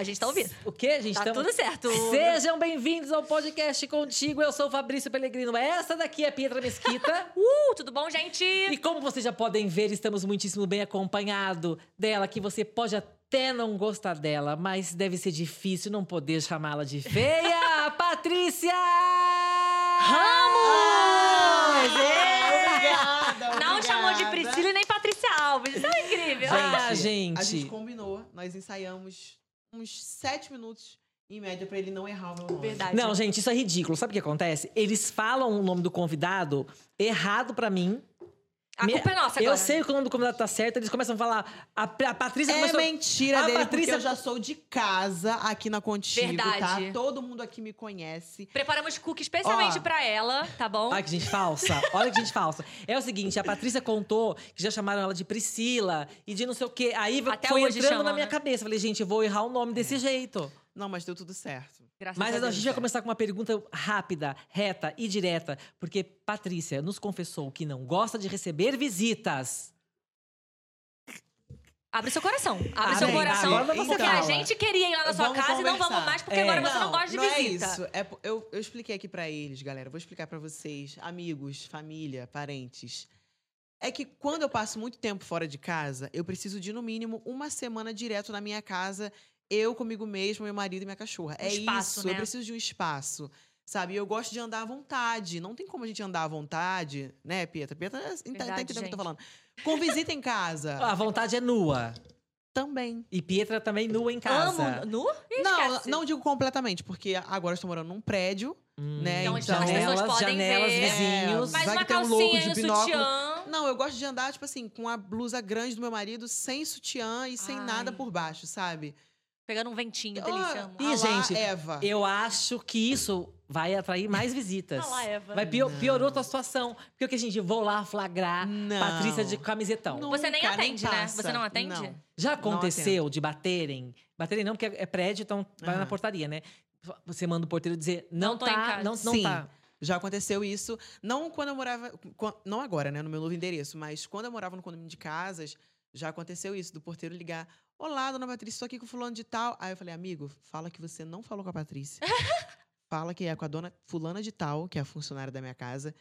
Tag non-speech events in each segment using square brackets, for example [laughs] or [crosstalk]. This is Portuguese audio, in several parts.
A gente tá ouvindo. O quê, gente? Tá Tamo- tudo certo. Sejam bem-vindos ao podcast Contigo. Eu sou o Fabrício Pellegrino. Essa daqui é Pietra Mesquita. [laughs] Uh, tudo bom, gente? e como vocês já podem ver, estamos muitíssimo bem acompanhado dela, que você pode até não gostar dela, mas deve ser difícil não poder chamá-la de feia. [laughs] Patrícia! Ramos! Obrigada, Não obrigada. chamou de Priscila e nem Patrícia Alves. Isso é incrível. Ah, A gente. gente combinou, nós ensaiamos uns sete minutos, em média, pra ele não errar o meu nome. Verdade. Não, gente, isso é ridículo. Sabe o que acontece? Eles falam o nome do convidado errado pra mim. A Me- culpa é nossa agora. Eu sei que o nome do convidado tá certo, eles começam a falar. A, a Patrícia É começou. mentira A dele, Patrícia- porque eu já sou de casa aqui na Contigo, Verdade. tá? Todo mundo aqui me conhece. Preparamos cookie especialmente Ó. pra ela, tá bom? Ai, que gente falsa. Olha que gente falsa. É o seguinte, a Patrícia contou que já chamaram ela de Priscila e de não sei o quê. Aí Até foi entrando chamam, na minha né? cabeça. Falei, gente, eu vou errar o nome desse jeito. Não, mas deu tudo certo. Graças Mas a a Deus. gente vai começar com uma pergunta rápida, reta e direta. Porque Patrícia nos confessou que não gosta de receber visitas. Abre seu coração. Abre Ah, seu bem, coração. agora você porque fala. a gente queria ir lá na sua Vamos casa e não vamos conversar. mais, porque É. agora você não gosta de não visita. é isso. É, eu, eu expliquei aqui pra eles, galera. Vou explicar pra vocês, amigos, família, parentes. É que quando eu passo muito tempo fora de casa, eu preciso de, no mínimo, uma semana direto na minha casa, eu comigo mesmo, meu marido e minha cachorra. Um é espaço, isso, né? eu preciso de um espaço. Sabe, eu gosto de andar à vontade. Não tem como a gente andar à vontade, né, Pietra? Pietra tá, tá entendendo o que eu tô falando. Com visita em casa. [laughs] A vontade é nua. Também. E Pietra também nua em casa. Amo. Nu? Não, não digo completamente, porque agora eu estou morando num prédio, Hum, né? Então, Então, as pessoas janelas, podem janelas, ver. vizinhos. Mas Vai uma que tem um louco calcinha de binóculo. sutiã. Não, eu gosto de andar, tipo assim, com a blusa grande do meu marido, sem sutiã e sem Ai. nada por baixo, sabe? Pegando um ventinho, Ah, delícia. amo. Ih, ah gente, Eva. Eu acho que isso vai atrair mais visitas. [laughs] Ah lá, Eva. Vai pio- Não. piorou a tua situação. Porque o que a gente vou lá flagrar Não. Patrícia de camisetão. Não. Você nem Nunca, nem atende, né? Você não atende? Não. Já aconteceu de baterem? Baterem não, porque é prédio, então vai na Aham. portaria, né? Você manda o porteiro dizer, não, Não tô em tá, casa. não, não Sim. tá. Já aconteceu isso, não quando eu morava, não agora, né, no meu novo endereço, mas quando eu morava no condomínio de casas, já aconteceu isso, do porteiro ligar, olá, dona Patrícia, estou aqui com fulano de tal. Aí eu falei, amigo, fala que você não falou com a Patrícia. [laughs] fala que é com a dona fulana de tal, que é a funcionária da minha casa.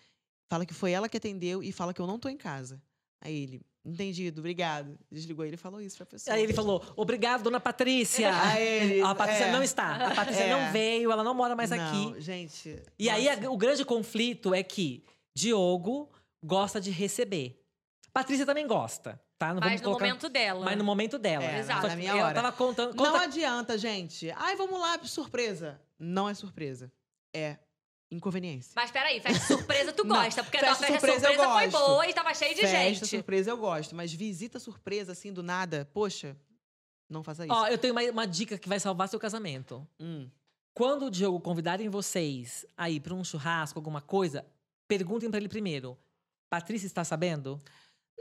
Fala que foi ela que atendeu e fala que eu não tô em casa. Aí ele, entendido, obrigado. Desligou ele e falou isso pra pessoa. Aí ele falou, obrigado, dona Patrícia. [laughs] Aí ele, a Patrícia é. não está. A Patrícia É. não veio, ela não mora mais Não, aqui. gente. E aí nossa. a- o grande conflito é que Diogo gosta de receber. Patrícia também gosta, tá? Não Mas vamos no colocar... momento dela. Mas no momento dela. É, Exato. Na que minha ela hora. tava contando. Não Conta... adianta, gente. Ai, vamos lá, surpresa. Não é surpresa. É inconveniência. Mas peraí, festa [laughs] surpresa tu Não, gosta. Porque a tua festa festa surpresa, surpresa foi boa e tava cheio de Festa gente. surpresa eu gosto, mas visita surpresa assim do nada, poxa, não faça isso. Ó, eu tenho uma, uma dica que vai salvar seu casamento. Hum. Quando o Diogo convidarem vocês a ir pra um churrasco, alguma coisa, perguntem pra ele primeiro. Patrícia está sabendo?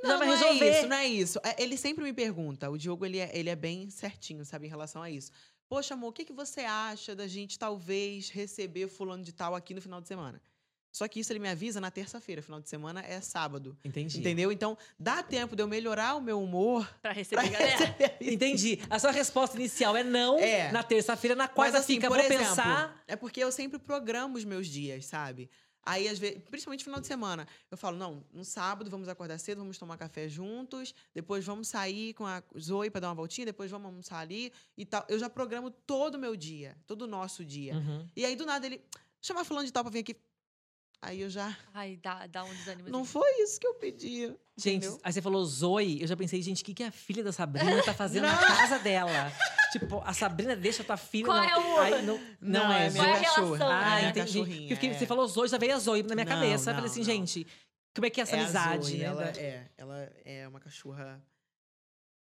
Já Não, vai não resolver. é isso, não é isso. É, Ele sempre me pergunta. O Diogo, ele é, ele é bem certinho, sabe, em relação a isso. Poxa, amor, o que, que você acha da gente talvez receber fulano de tal aqui no final de semana? Só que isso ele me avisa na terça-feira. Final de semana é sábado. Entendi. Entendeu? Então, dá tempo de eu melhorar o meu humor Pra [laughs] pra receber a galera. receber. Entendi. A sua resposta inicial é não É. na terça-feira, na quarta Mas, assim, fica, por vou exemplo, pensar. É porque eu sempre programo os meus dias, sabe? Aí, às vezes, principalmente final de semana, eu falo, não, no sábado vamos acordar cedo, vamos tomar café juntos, depois vamos sair com a Zoe pra dar uma voltinha, depois vamos almoçar ali e tal. Eu já programo todo o meu dia, todo o nosso dia. Uhum. E aí, do nada, ele chama fulano de tal pra vir aqui. Aí eu já. Ai, dá, dá um desânimo. Não foi isso que eu pedi. Gente, entendeu? aí você falou Zoe, eu já pensei, gente, o que, que a filha da Sabrina tá fazendo na casa dela? tipo, a Sabrina deixa a tua filha. Qual não, é o- Aí, não, não, Não, é, é Zoe. Qual é a minha relação? cachorra. Ah, é entendi. Porque é. você falou Zoe, já veio a Zoe na minha Não, cabeça. Eu não, falei assim, não. gente, como é que é essa É a amizade, Zoe, né? Ela é, ela é uma cachorra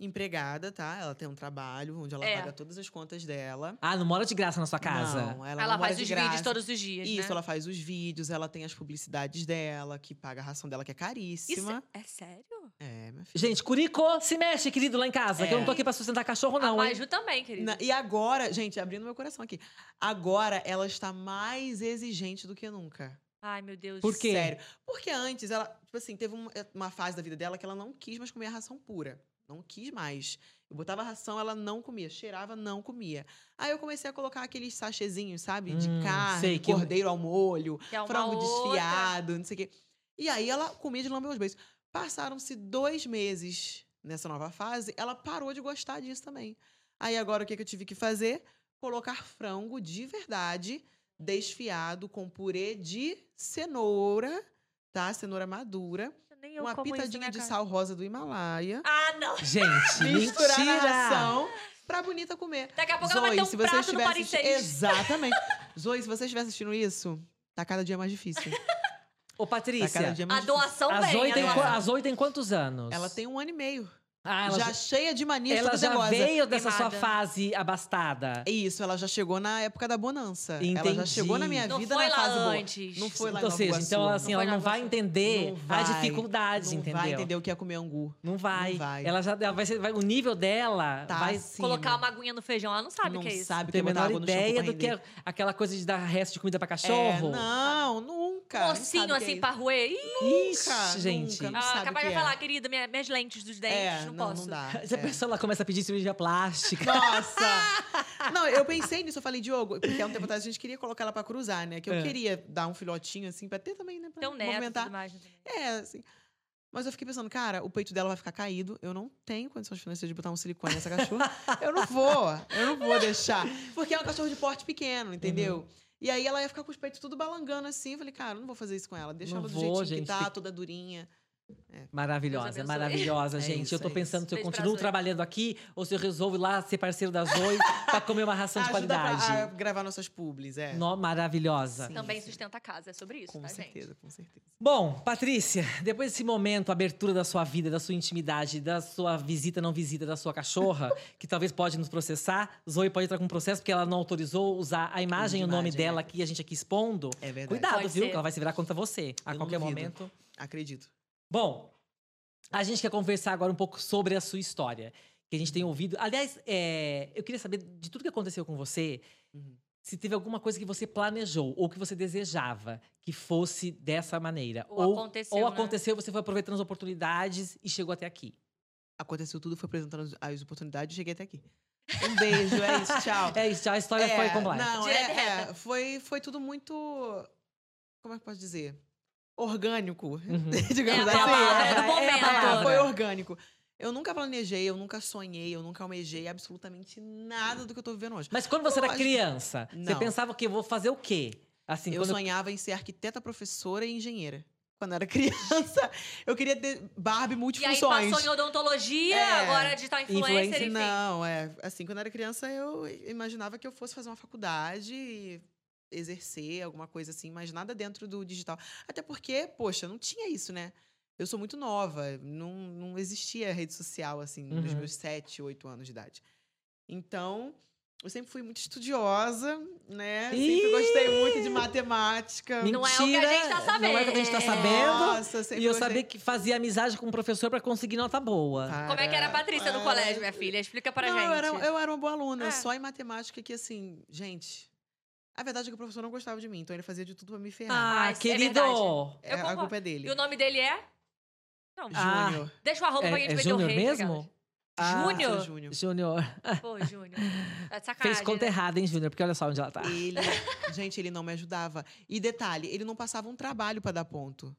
empregada, tá? Ela tem um trabalho onde ela É. paga todas as contas dela. Ah, não mora de graça na sua casa. Não, ela, Ela não mora faz de os graça. vídeos todos os dias, Isso, né? ela faz os vídeos, ela tem as publicidades dela, que paga a ração dela, que é Isso caríssima. é, é sério? É, minha filha. Gente, Curico, se mexe, querido, lá em casa. Que eu não tô aqui pra sustentar cachorro, não, a hein? Maju também, querida. Na- e agora, gente, abrindo meu coração aqui. Agora ela está mais exigente do que nunca. Ai, meu Deus. Por quê? Sério. Porque antes ela, tipo assim, teve uma, uma fase da vida dela que ela não quis mais comer a ração pura. Não quis mais. Eu botava ração, ela não comia. Cheirava, não comia. Aí eu comecei a colocar aqueles sachezinhos, sabe? De Hum, carne, sei, que eu- cordeiro ao molho, Que é frango outra. desfiado, não sei o quê. E aí ela comia de lamber os beijos. Passaram-se dois meses nessa nova fase, ela parou de gostar disso também. Aí agora o que, que eu tive que fazer? Colocar frango de verdade, desfiado, com purê de cenoura, tá? Cenoura madura. Nem eu uma como na pitadinha de sal rosa do Himalaia. Ah, não. Gente, Misturar [laughs] na mentira! ração pra bonita comer. Daqui a pouco ela vai ter um se prato você no estiver. 6. Exatamente. Zoe, se você estiver assistindo isso, tá cada dia mais difícil. Ô, Tá Patrícia, cada dia A doação a vem. Zoe, a tem, doação. qua- a Zoe tem quantos anos? Ela tem um ano e meio. Ah, ela já, já, cheia de mania, ela já veio dessa sua fase abastada. Isso, ela já chegou na época da bonança. Ela Entendi. já chegou na minha Não vida foi na lá fase boa. antes. Não foi lá em Ou Nova seja, Iguaçu. então assim, Não ela não vai entender Não as vai, dificuldades, não entendeu? vai entender o que é comer angu. Não vai. Não vai. Ela já ela vai, ser, vai- o nível dela Tá vai acima. Colocar uma aguinha no feijão, ela não sabe não o que é isso. sabe ter é a menor ideia do que é aquela coisa de dar resto de comida pra É, cachorro. não, nunca. não sabe Mocinho é assim roer. Ih, Ixi, Nunca, gente. nunca, não ah, capaz de é. falar, querida, minha- minhas lentes dos dentes, É, não, não, posso. não dá. [laughs] Já é. pensou, ela começa a pedir cirurgia plástica. Nossa! [laughs] Não, eu pensei nisso, eu falei, Diogo, porque há um tempo atrás a gente queria colocar ela pra cruzar, né? Que eu É. queria dar um filhotinho, assim, pra ter também, né? Pra neto e movimentar. né. É, assim. Mas eu fiquei pensando, cara, o peito dela vai ficar caído. Eu não tenho condições financeiras de botar um silicone nessa cachorra. eu não vou, eu não vou deixar. Porque é um cachorro de porte pequeno, entendeu? Uhum. E aí ela ia ficar com os peitos tudo balangando assim. Eu falei, cara, eu não vou fazer isso com ela. Deixa Não ela do vou, jeitinho gente, que tá, toda durinha. Maravilhosa, Deus abençoe. maravilhosa, [laughs] É gente. isso, eu tô é pensando isso. se eu Beijo continuo trabalhando aqui ou se eu resolvo ir lá ser parceiro da Zoe pra comer uma ração de [laughs] Ajuda pra- qualidade. a gravar nossas publis, é. No, maravilhosa. Sim. Também sustenta a casa, é sobre isso, Com tá, certeza, gente? com certeza. Bom, Patrícia, depois desse momento, abertura da sua vida, da sua intimidade, da sua visita, não visita da sua cachorra, [laughs] que talvez pode nos processar, Zoe pode entrar com processo porque ela não autorizou usar a imagem e o nome dela é. aqui, a gente aqui expondo. É verdade. Cuidado, Pode viu? ser. Que ela vai se virar contra você a Eu não qualquer momento. Acredito. Bom, a gente quer conversar agora um pouco sobre a sua história. Que a gente tem ouvido. Aliás, é, eu queria saber de tudo que aconteceu com você, Uhum. se teve alguma coisa que você planejou ou que você desejava que fosse dessa maneira. Ou aconteceu, Ou né? aconteceu, você foi aproveitando as oportunidades e chegou até aqui. Aconteceu tudo, foi apresentando as- oportunidades e cheguei até aqui. Um beijo, é isso, tchau. [laughs] É isso, a história foi completa. Não, é, é, foi, foi tudo muito. Como é que eu posso dizer? Orgânico, Uhum. [laughs] digamos É assim. palavra, É, do é, momento. é, foi orgânico. Eu nunca planejei, eu nunca sonhei, eu nunca almejei absolutamente nada do que eu tô vivendo hoje. Mas quando você era Lógico. criança, você Não. pensava que eu vou fazer o quê? Assim, eu sonhava em ser arquiteta, professora e engenheira. Quando eu era [laughs] criança, eu queria ter Barbie E aí multifunções. passou em odontologia, É. agora digital influencer, Influencer, enfim. Não, é. Assim, quando eu era criança, eu imaginava que eu fosse fazer uma faculdade e exercer alguma coisa assim, mas nada dentro do digital. Até porque, poxa, não tinha isso, né? Eu sou muito nova, não, não existia rede social, assim, nos Uhum. meus sete, oito anos de idade. Então, eu sempre fui muito estudiosa, né? Ih! Sempre gostei muito de matemática. Não é o que a gente tá Não é o que a gente tá sabendo. sabendo. Nossa, sempre E eu gostei. sabia que fazia amizade com o professor pra conseguir nota boa. Como é que era a Patrícia no Para- colégio, minha filha? Explica pra não, gente. Eu era, eu era uma boa aluna, É. só em matemática que, assim, gente. A verdade é que o professor não gostava de mim, então ele fazia de tudo pra me ferrar. Ah, Ah, é querido! verdade. É, eu a culpa é dele. E o nome dele é? Não, Ah. Júnior. deixa o arroba pra é, gente é Júnior rei. mesmo? Ah, Júnior? Júnior. Júnior. Pô, Júnior. De sacanagem, Fez conta né? errada, hein, Júnior? Porque olha só onde ela tá. Ele, gente, ele não me ajudava. E detalhe, ele não passava um trabalho pra dar ponto.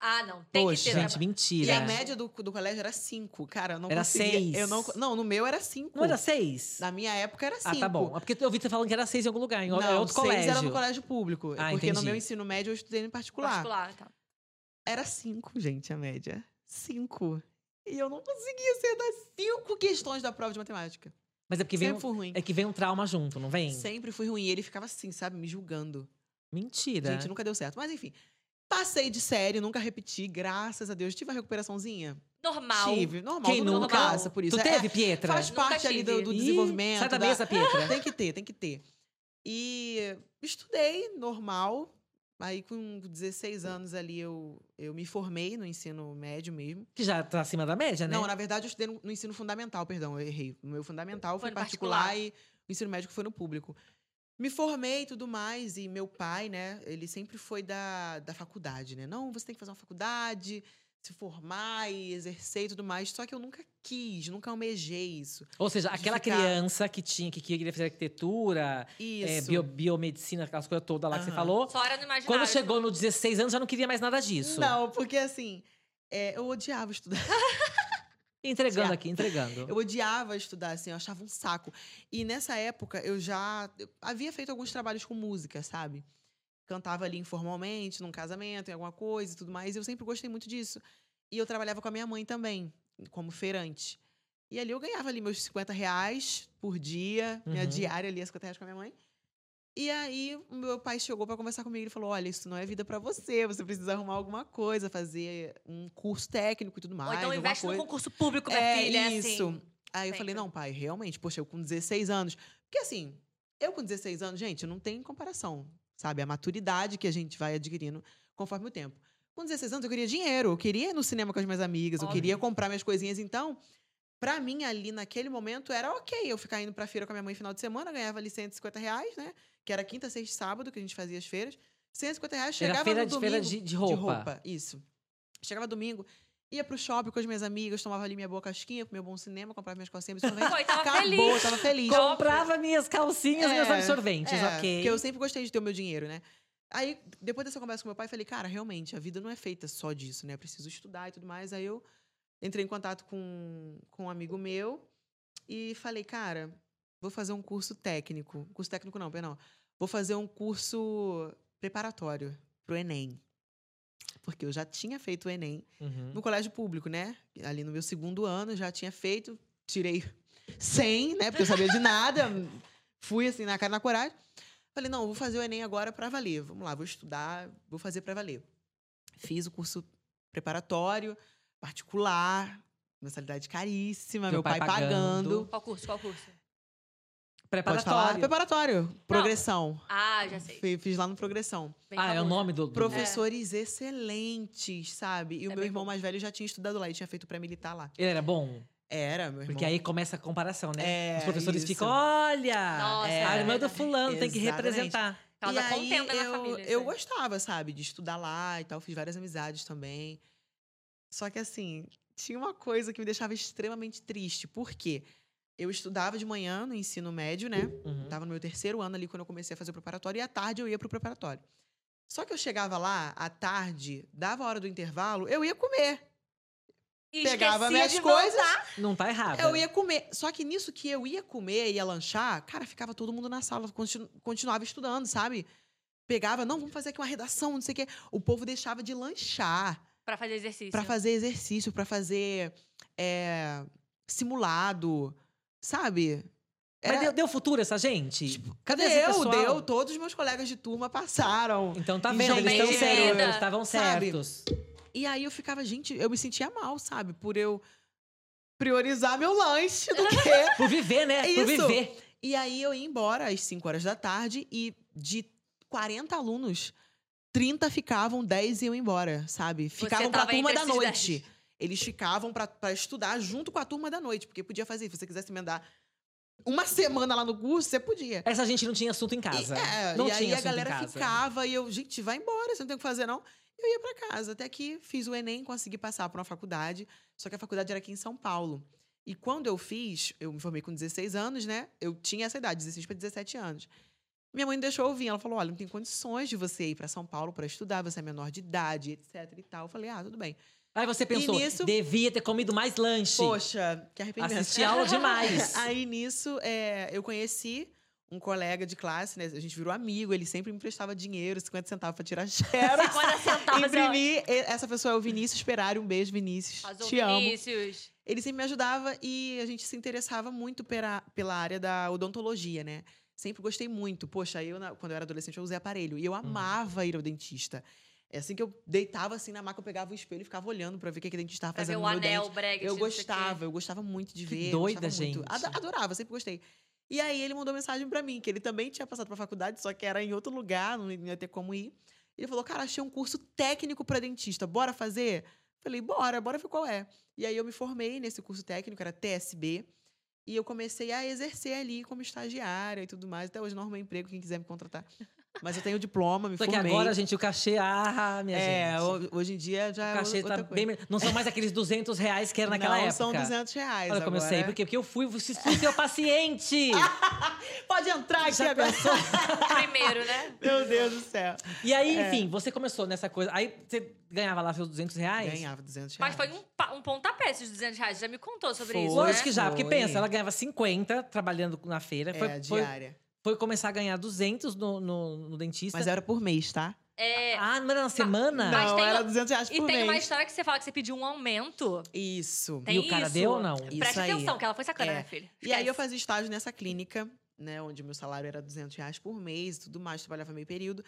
Ah, não. Tem Poxa, que ter. Gente, E mentira. a média do, do colégio era cinco. Cara, eu não Era conseguia. seis. Eu não, não, no meu era cinco. Não era seis? Na minha época era cinco. Ah, tá bom. É porque eu vi você falando que era seis em algum lugar, em Não, outro seis colégio. era no colégio público. Ah, porque entendi. no meu ensino médio eu estudei em particular. Particular, tá. Era cinco, gente, a média. Cinco. E eu não conseguia acertar cinco questões da prova de matemática. Mas é porque vem, Sempre um, fui ruim. é que vem um trauma junto, não vem? Sempre fui ruim. E ele ficava assim, sabe? Me julgando. Mentira. Gente, nunca deu certo. Mas enfim. Passei de série, nunca repeti, graças a Deus. Tive uma recuperaçãoção Normal. Tive, normal. Quem nunca? passa por isso. Tu É, teve, Pietra? Faz Nunca parte ali do, tive. do Ih, desenvolvimento. Sai da da- mesa, Pietra. [laughs] Tem que ter, tem que ter. E estudei normal. Aí, com 16 anos ali, eu, eu me formei no ensino médio mesmo. Que já tá acima da média, né? Não, na verdade, eu estudei no, no ensino fundamental, perdão, eu errei. No meu fundamental Foi foi particular, particular. e o ensino médico foi no público. Me formei e tudo mais, e meu pai, né, ele sempre foi da, da faculdade, né? Não, você tem que fazer uma faculdade, se formar e exercer e tudo mais. Só que eu nunca quis, nunca almejei isso. Ou seja, aquela ficar- criança que tinha, que queria fazer arquitetura, é, bio- biomedicina, aquelas coisas todas lá que você falou. Fora no imaginário. Quando chegou no 16 anos, já não queria mais nada disso. Não, porque assim, é, eu odiava estudar. [laughs] Entregando aqui, entregando. Eu odiava estudar, assim, eu achava um saco. E nessa época eu já eu havia feito alguns trabalhos com música, sabe? Cantava ali informalmente, num casamento, em alguma coisa e tudo mais. E eu sempre gostei muito disso. E eu trabalhava com a minha mãe também, como feirante. E ali eu ganhava ali meus 50 reais por dia, minha Uhum. diária ali, 50 reais com a minha mãe. E aí, meu pai chegou para conversar comigo e falou: Olha, isso não é vida para você, você precisa arrumar alguma coisa, fazer um curso técnico e tudo mais. Ou então investe coisa. no concurso público, minha É filha. isso. Assim. Aí eu falei, sempre. não, pai, realmente, poxa, eu com 16 anos. Porque assim, eu com 16 anos, gente, não tem comparação, sabe? A maturidade que a gente vai adquirindo conforme o tempo. Com 16 anos, eu queria dinheiro, eu queria ir no cinema com as minhas amigas, eu Óbvio. queria comprar minhas coisinhas. Então, pra mim, ali naquele momento, era ok eu ficar indo pra feira com a minha mãe no final de semana, ganhava ali 150 reais, né? Que era quinta, sexta e sábado que a gente fazia as feiras. 150 reais, chegava Era feira, no de, domingo. feira de, de roupa. De roupa, isso. Chegava domingo, ia pro shopping com as minhas amigas, tomava ali minha boa casquinha, comia bom cinema, comprava minhas calcinhas, absorvente. Pô, e tava Acabou, feliz. tava feliz. Comprava minhas calcinhas e meus É, absorventes, é, ok. Porque eu sempre gostei de ter o meu dinheiro, né? Aí, depois dessa conversa com meu pai, falei, cara, realmente, a vida não é feita só disso, né? Eu preciso estudar e tudo mais. Aí eu entrei em contato com, com um amigo meu e falei, cara, vou fazer um curso técnico. Curso técnico não, perdão. Vou fazer um curso preparatório pro Enem. Porque eu já tinha feito o Enem Uhum. no colégio público, né? Ali no meu segundo ano já tinha feito, tirei 100, né? Porque eu sabia de nada. Fui assim na cara na coragem. Falei, não, vou fazer o Enem agora para valer. Vamos lá, vou estudar, vou fazer para valer. Fiz o curso preparatório, particular, mensalidade caríssima, Teu meu pai, pai pagando. pagando. Qual curso? Qual curso? Preparatório. Preparatório, progressão. Ah, já sei. Fi- Fiz lá no progressão. Bem Ah, é o famoso. nome do. Professores excelentes, sabe? E o É meu bem irmão bom. mais velho já tinha estudado lá e tinha feito pré-militar lá. Ele era bom? Era, meu irmão. Porque aí começa a comparação, né? É, Os professores isso. ficam, olha, Nossa, a é irmã do verdade. fulano tem que Exatamente. representar. Causa e aí, contenda eu, na família. Eu gostava, sabe, de estudar lá e tal. Fiz várias amizades também. Só que, assim, tinha uma coisa que me deixava extremamente triste. Por quê? Eu estudava de manhã no ensino médio, né? Uhum. Tava no meu terceiro ano ali quando eu comecei a fazer o preparatório. E à tarde eu ia pro preparatório. Só que eu chegava lá, à tarde, dava a hora do intervalo, eu ia comer. E pegava minhas de coisas, voltar. Não tá errado. Eu ia comer. Só que nisso que eu ia comer, ia lanchar, cara, ficava todo mundo na sala, continu- continuava estudando, sabe? Pegava, não, vamos fazer aqui uma redação, não sei o quê. O povo deixava de lanchar Pra fazer exercício. pra fazer exercício, pra fazer é, simulado, sabe? Mas Era- deu, deu futuro essa gente? Cadê esse deu, pessoal? deu. Todos os meus colegas de turma passaram. Então tá vendo, eles estão vida, eles estavam certos. E aí eu ficava, gente, eu me sentia mal, sabe? Por eu priorizar meu lanche do que [laughs] Por viver, né? Por Isso. viver. E aí eu ia embora às 5 horas da tarde e de 40 alunos, 30 ficavam, 10 iam embora, sabe? Ficavam pra turma da noite. Eles ficavam pra pra estudar junto com a turma da noite, porque podia fazer, se você quisesse emendar uma semana lá no curso, você podia. Essa gente não tinha assunto em casa. E, é, não e aí tinha a galera ficava e eu, gente, vai embora, você não tem o que fazer não. Eu ia pra casa, até que fiz o ENEM, consegui passar pra uma faculdade, só que a faculdade era aqui em São Paulo. E quando eu fiz, eu me formei com 16 anos, né? Eu tinha essa idade, 16 para 17 anos. Minha mãe deixou eu vir. Ela falou: olha, não tem condições de você ir para São Paulo para estudar, você é menor de idade, etc e tal. Eu falei: ah, tudo bem. Aí você pensou, nisso- devia ter comido mais lanche. Poxa, que arrependimento. Assisti aula demais. [laughs] Aí nisso, é, eu conheci um colega de classe, né? A gente virou amigo, ele sempre me prestava dinheiro, 50 centavos pra tirar xerox. [laughs] 50 centavos. Imprimi. E- Essa pessoa é o Vinícius Perari. Um beijo, Vinícius. Arrasou, Te amo. Vinícius. Ele sempre me ajudava e a gente se interessava muito pela, pela área da odontologia, né? Sempre gostei muito. Poxa, eu, quando eu era adolescente, eu usei aparelho. E eu amava ir ao dentista. É assim que eu deitava assim na maca, eu pegava o espelho e ficava olhando pra ver o que, que o dentista estava Pra ver fazendo o meu dente. anel, brega. Eu não sei o quê. gostava, eu gostava muito de Que ver. eu doida, muito. gente. Ad- Adorava, sempre gostei. E aí ele mandou mensagem pra mim, que ele também tinha passado pra faculdade, só que era em outro lugar, não ia ter como ir. Ele falou, cara, achei um curso técnico pra dentista, bora fazer? Falei, bora, bora ver qual é. E aí eu me formei nesse curso técnico, era TSB. E eu comecei a exercer ali como estagiária e tudo mais. Até hoje arrumei emprego, quem quiser me contratar. Mas eu tenho o diploma, me Só que formei. agora, gente, o cachê, ah, minha é, gente. ho- hoje em dia já O é cachê outra tá coisa. bem. Não são mais aqueles 200 reais que era naquela Não, época. são 200 reais Olha como eu agora. sei, porque, porque eu fui, fui, fui seu paciente. [laughs] Pode entrar aqui Já agora. pensou? [laughs] Primeiro, né? Meu Deus do céu. E aí, É. enfim, você começou nessa coisa. Aí você ganhava lá seus 200 reais? Ganhava 200 Mas reais. foi um, um pontapé esses 200 reais. Já me contou sobre Foi. isso, Lógico né? que já, porque Foi. pensa, ela ganhava 50 trabalhando na feira. É, Foi, foi, diária. foi começar a ganhar 200 no, no, no dentista. Mas era por mês, tá? É, Ah, não era na semana? Mas não, tem era o- 200 reais e por tem mês. uma história que você fala que você pediu um aumento. Isso. Tem e o cara isso. deu ou não? Isso Preste aí. atenção, que ela foi sacana, É. minha filha. E aí eu fazia estágio nessa clínica, né? Onde o meu salário era 200 reais por mês e tudo mais. Trabalhava meio período.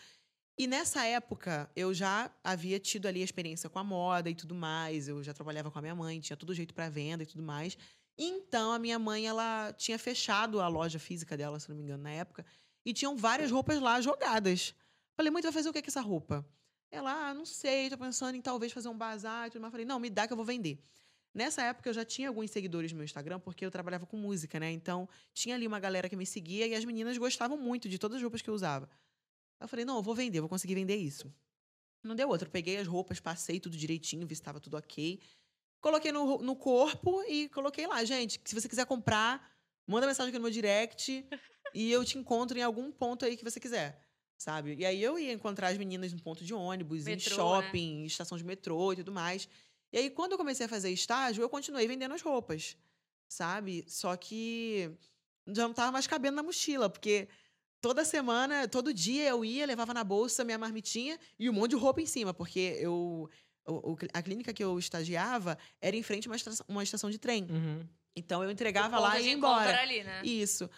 E nessa época, eu já havia tido ali a experiência com a moda e tudo mais. Eu já trabalhava com a minha mãe, tinha tudo jeito para venda e tudo mais. Então, a minha mãe, ela tinha fechado a loja física dela, se não me engano, na época. E tinham várias roupas lá jogadas. Falei, mãe, tu vai fazer o que com essa roupa? Ela, ah, não sei, tô pensando em talvez fazer um bazar e tudo mais. Falei, não, me dá que eu vou vender. Nessa época eu já tinha alguns seguidores no meu Instagram, porque eu trabalhava com música, né? Então tinha ali uma galera que me seguia e as meninas gostavam muito de todas as roupas que eu usava. Eu falei, não, eu vou vender, eu vou conseguir vender isso. Não deu outra. Eu peguei as roupas, passei tudo direitinho, vi se estava tudo ok. Coloquei no, no corpo e coloquei lá, gente, se você quiser comprar, manda mensagem aqui no meu direct [laughs] e eu te encontro em algum ponto aí que você quiser. Sabe? E aí eu ia encontrar as meninas no ponto de ônibus, em Metrô, né? shopping, em estação de metrô e tudo mais. E aí, quando eu comecei a fazer estágio, eu continuei vendendo as roupas, sabe? Só que já não tava mais cabendo na mochila, porque toda semana, todo dia eu ia, levava na bolsa minha marmitinha e um monte de roupa em cima, porque eu. O- o- a clínica que eu estagiava era em frente a uma estação, uma estação de trem. Uhum. Então eu entregava lá e ia embora. ali, né? Isso.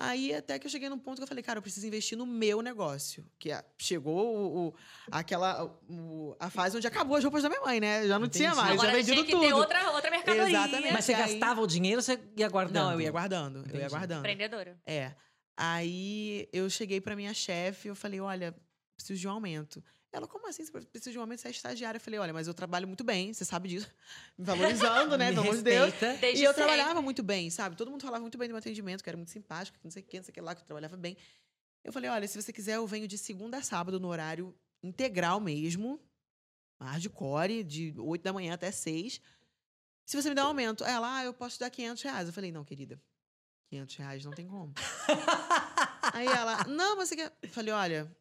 Aí até que eu cheguei num ponto que eu falei, cara, eu preciso investir no meu negócio. Que chegou o, o- aquela, o- a fase onde acabou as roupas da minha mãe, né? Já não tinha Entendi. mais, Agora já vendido tinha que tudo. ter outra, outra mercadoria. Exatamente. Mas você aí- gastava o dinheiro ou você ia guardando? Não, eu ia guardando. Eu Entendi. ia guardando. Empreendedora. É. Aí eu cheguei pra minha chefe, eu falei, olha, preciso de um aumento. Ela, como assim? Você precisa de um aumento? Você é estagiária. Eu falei, olha, mas eu trabalho muito bem, você sabe disso. [laughs] Me valorizando, né? [laughs] Pelo amor de Deus. Desde e eu sempre. trabalhava muito bem, sabe? Todo mundo falava muito bem do meu atendimento, que era muito simpático, que não sei o que, não sei o que lá, que eu trabalhava bem. Eu falei, olha, se você quiser, eu venho de segunda a sábado no horário integral mesmo, hardcore, de 8 da manhã até 6. Se você me der um aumento, ela, ah, eu posso te dar 500 reais. Eu falei, não, querida, 500 reais não tem como. [laughs] aí ela, não, mas você quer... Eu falei, olha,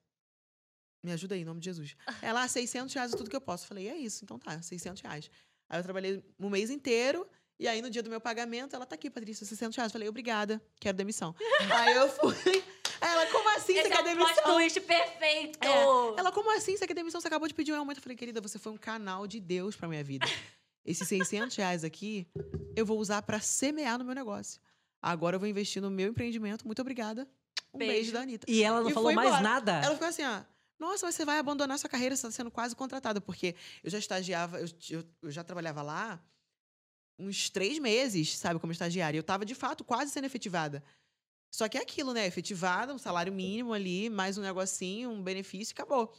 me ajuda aí, em nome de Jesus. Ela, ah, 600 reais é tudo que eu posso. Eu falei, é isso, então tá, 600 reais. Aí eu trabalhei um mês inteiro, e aí no dia do meu pagamento, ela tá aqui, Patrícia, 600 reais. Eu falei, obrigada, quero demissão. [laughs] aí eu fui. Ela, como assim Esse você é quer o plot demissão? twist perfeito. É. Ela, como assim? Você quer demissão? Você acabou de pedir um aumento. Eu falei, querida, você foi um canal de Deus pra minha vida. Esses 600 reais aqui, eu vou usar pra semear no meu negócio. Agora eu vou investir no meu empreendimento. Muito obrigada. Um beijo, Beijo. da Anitta. E ela não E falou mais embora. nada? Ela ficou assim, ó. Nossa, mas você vai abandonar sua carreira, você está sendo quase contratada. Porque eu já estagiava, eu, eu, eu já trabalhava lá uns três meses, sabe, como estagiária. Eu estava, de fato, quase sendo efetivada. Só que é aquilo, né? Efetivada, um salário mínimo ali, mais um negocinho, um benefício, acabou.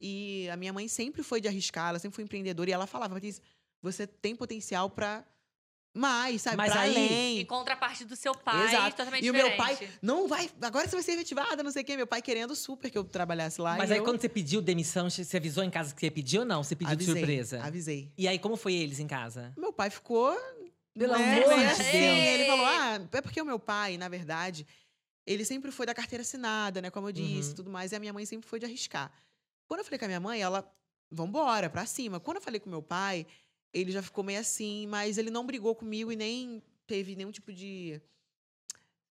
E a minha mãe sempre foi de arriscar, ela sempre foi empreendedora. E ela falava, Patrícia, você tem potencial para mais, sabe? Mas pra aí- além. Em contraparte do seu pai, Exato. totalmente E o diferente. meu pai, não vai, agora você vai ser efetivada, não sei o quê. Meu pai querendo super que eu trabalhasse lá. Mas e aí eu quando você pediu demissão, você avisou em casa que você ia pedir ou não? Você pediu avisei, de surpresa? Avisei. E aí, como foi eles em casa? Meu pai ficou. Pelo né, amor meio de assim, Deus. Ele falou: ah, é porque o meu pai, na verdade, ele sempre foi da carteira assinada, né? Como eu disse, Uhum. e tudo mais. E a minha mãe sempre foi de arriscar. Quando eu falei com a minha mãe, ela, vambora, pra cima. Quando eu falei com meu pai, ele já ficou meio assim, mas ele não brigou comigo e nem teve nenhum tipo de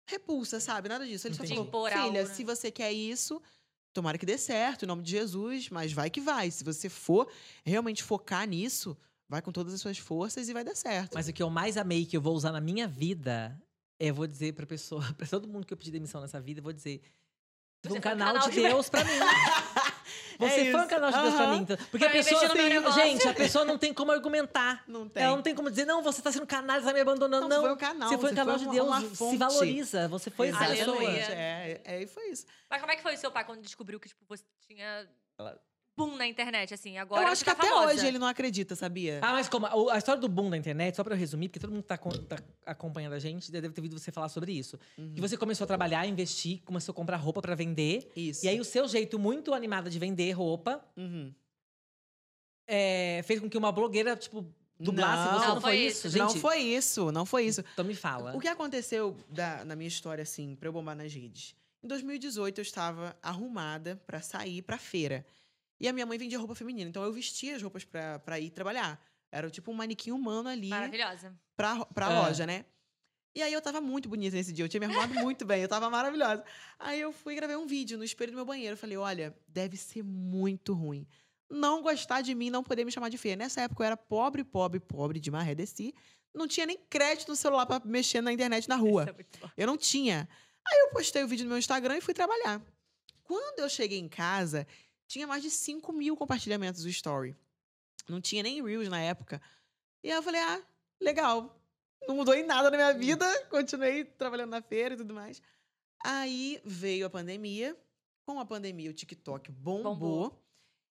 repulsa, sabe? Nada disso. Ele só Entendi. falou: Impor filha, algo, né? se você quer isso. Tomara que dê certo, em nome de Jesus, mas vai que vai. Se você for realmente focar nisso, vai com todas as suas forças e vai dar certo. Mas o que eu mais amei que eu vou usar na minha vida, é eu vou dizer pra pessoa, [laughs] pra todo mundo que eu pedi demissão nessa vida, eu vou dizer. Um canal, de Deus pra mim. [laughs] Você É foi um canal de mim. então. Porque a Pra pessoa. no meu negócio. Gente, a pessoa não tem como argumentar. Não tem. Ela não tem como dizer, não, você tá sendo canal, você tá me abandonando. Não, Não, você foi um canal, Você foi um canal foi de uma- Deus. uma se valoriza. Você foi essa Exatamente. pessoa. É, é, e foi isso. Mas como é que foi o seu pai quando descobriu que tipo, você tinha boom na internet, assim. Agora eu acho que tá até famosa. hoje ele não acredita, sabia? Ah, mas como? A história do boom da internet, só pra eu resumir, porque todo mundo tá, tá acompanhando a gente, deve ter ouvido você falar sobre isso. Uhum. Que você começou a trabalhar, investir, começou a comprar roupa pra vender. Isso. E aí o seu jeito muito animado de vender roupa Uhum. é, fez com que uma blogueira, tipo, dublasse Não, você. não Não foi isso. isso, gente? Não foi isso, não foi isso. Então me fala. O que aconteceu da- na minha história, assim, pra eu bombar nas redes? Em 2018, eu estava arrumada pra sair pra feira. E a minha mãe vendia roupa feminina. Então eu vestia as roupas pra, pra ir trabalhar. Era tipo um manequim humano ali Maravilhosa. pra, pra É. loja, né? E aí eu tava muito bonita nesse dia. Eu tinha me arrumado [laughs] muito bem, eu tava maravilhosa. Aí eu fui e gravei um vídeo no espelho do meu banheiro. Eu falei, olha, deve ser muito ruim. Não gostar de mim, não poder me chamar de feia. Nessa época eu era pobre, pobre, pobre de maré desci. Não tinha nem crédito no celular pra mexer na internet na rua. É. Eu não tinha. Aí eu postei o vídeo no meu Instagram e fui trabalhar. Quando eu cheguei em casa, tinha mais de 5 mil compartilhamentos do story. Não tinha nem Reels na época. E aí eu falei, ah, legal. Não mudou em nada na minha vida. Continuei trabalhando na feira e tudo mais. Aí veio a pandemia. Com a pandemia, o TikTok bombou. Bombou.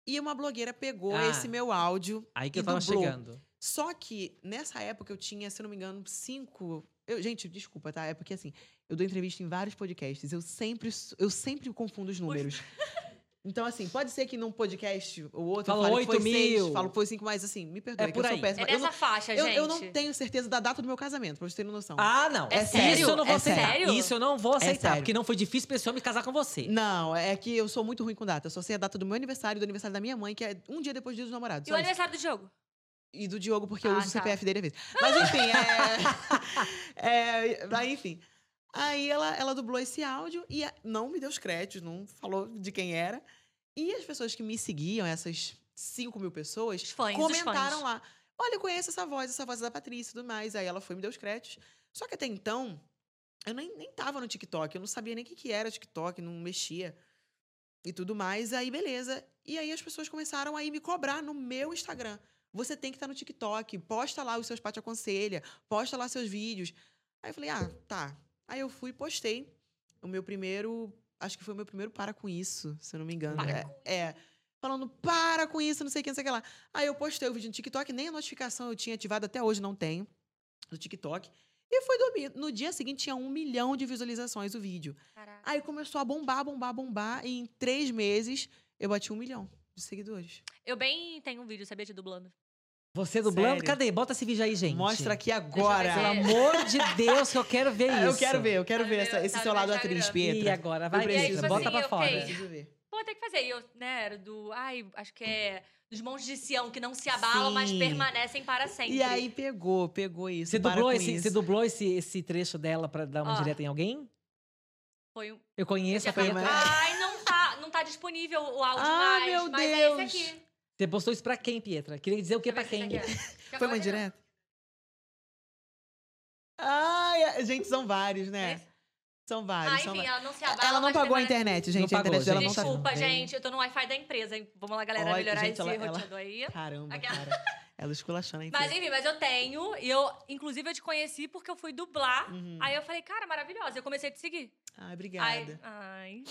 E uma blogueira pegou Ah. esse meu áudio Aí que eu tava dublou. chegando. só que nessa época eu tinha, se não me engano, cinco. Eu, gente, desculpa, tá? É porque assim, eu dou entrevista em vários podcasts. Eu sempre, eu sempre confundo os números. [laughs] Então, assim, pode ser que num podcast ou outro Falou eu fale que foi oito mil. seis, falo que foi cinco, mas assim, me perdoe, É que por eu sou péssima. É eu, nessa não, faixa, eu, gente. eu não tenho certeza da data do meu casamento, pra vocês terem noção. Ah, não. É Isso sério? eu não vou É aceitar. sério? Isso eu não vou aceitar. sério. porque não foi difícil pra esse homem casar com você. Não, é que eu sou muito ruim com data. Eu só sei a data do meu aniversário e do aniversário da minha mãe, que é um dia depois do dia dos namorados. E o isso. aniversário do jogo? E do Diogo, porque eu Ah, uso o tá. CPF dele às vezes. Mas enfim, é. [laughs] é enfim. Aí ela, ela dublou esse áudio e não me deu os créditos, não falou de quem era. E as pessoas que me seguiam, essas 5 mil pessoas, fãs, comentaram lá. Olha, eu conheço essa voz, essa voz é da Patrícia e tudo mais. Aí ela foi e me deu os créditos. Só que até então, eu nem, nem tava no TikTok, eu não sabia nem o que, que era TikTok, não mexia e tudo mais. Aí, beleza. E aí as pessoas começaram a me cobrar no meu Instagram. Você tem que estar no TikTok, posta lá os seus pais te aconselha, posta lá seus vídeos. Aí eu falei, ah, tá. Aí eu fui e postei o meu primeiro, acho que foi o meu primeiro para com isso, se eu não me engano. Para é, é, falando, para com isso, não sei o que, não sei o que lá. Aí eu postei o vídeo no TikTok, nem a notificação eu tinha ativado, até hoje não tenho, do TikTok. E foi dormir. No dia seguinte tinha um milhão de visualizações o vídeo. Caraca. Aí começou a bombar, bombar, bombar. E em três meses eu bati um milhão de seguidores. Eu bem tenho um vídeo, sabia, de dublando. Você dublando? Sério? Cadê? Bota esse vídeo aí, gente. Mostra aqui agora. Pelo amor de Deus, que eu quero ver [laughs] isso. Eu quero ver, eu quero Tá ver essa- esse tá seu lado atriz. Pietra. E agora? Vai, E preciso. tipo Pietra, bota assim, pra eu fora. ver. Pô, tem que fazer. E eu, né, era do. Ai, acho que é. Dos montes de Sião que não se abalam, mas Sim. permanecem para sempre. E aí pegou, pegou isso. Você dublou, esse, isso. você dublou esse, esse trecho dela pra dar uma Ó. direta em alguém? Foi um. Eu conheço eu a Pietra. Ai, não tá, não tá disponível o áudio Ah, mais. meu mas é Deus. esse aqui. Você postou isso pra quem, Pietra? Queria dizer o que pra ver [laughs] quem? é. Foi uma direta? Ai, gente, são vários, né? Esse? São vários. Ah, são enfim, vários. ela não se abala. Ela não mas pagou a internet, gente. Não a internet pagou, dela gente. não tá Desculpa, gente. Eu tô no Wi-Fi da empresa. hein? Vamos lá, galera, Olha, melhorar gente, esse ela- ela- roteador aí. Caramba, Aquela- cara. Ela esculachando a Mas empresa. enfim, mas eu tenho. E eu, inclusive, eu te conheci porque eu fui dublar. Uhum. Aí eu falei, cara, maravilhosa. Eu comecei a te seguir. Ai, Ai, obrigada. ai,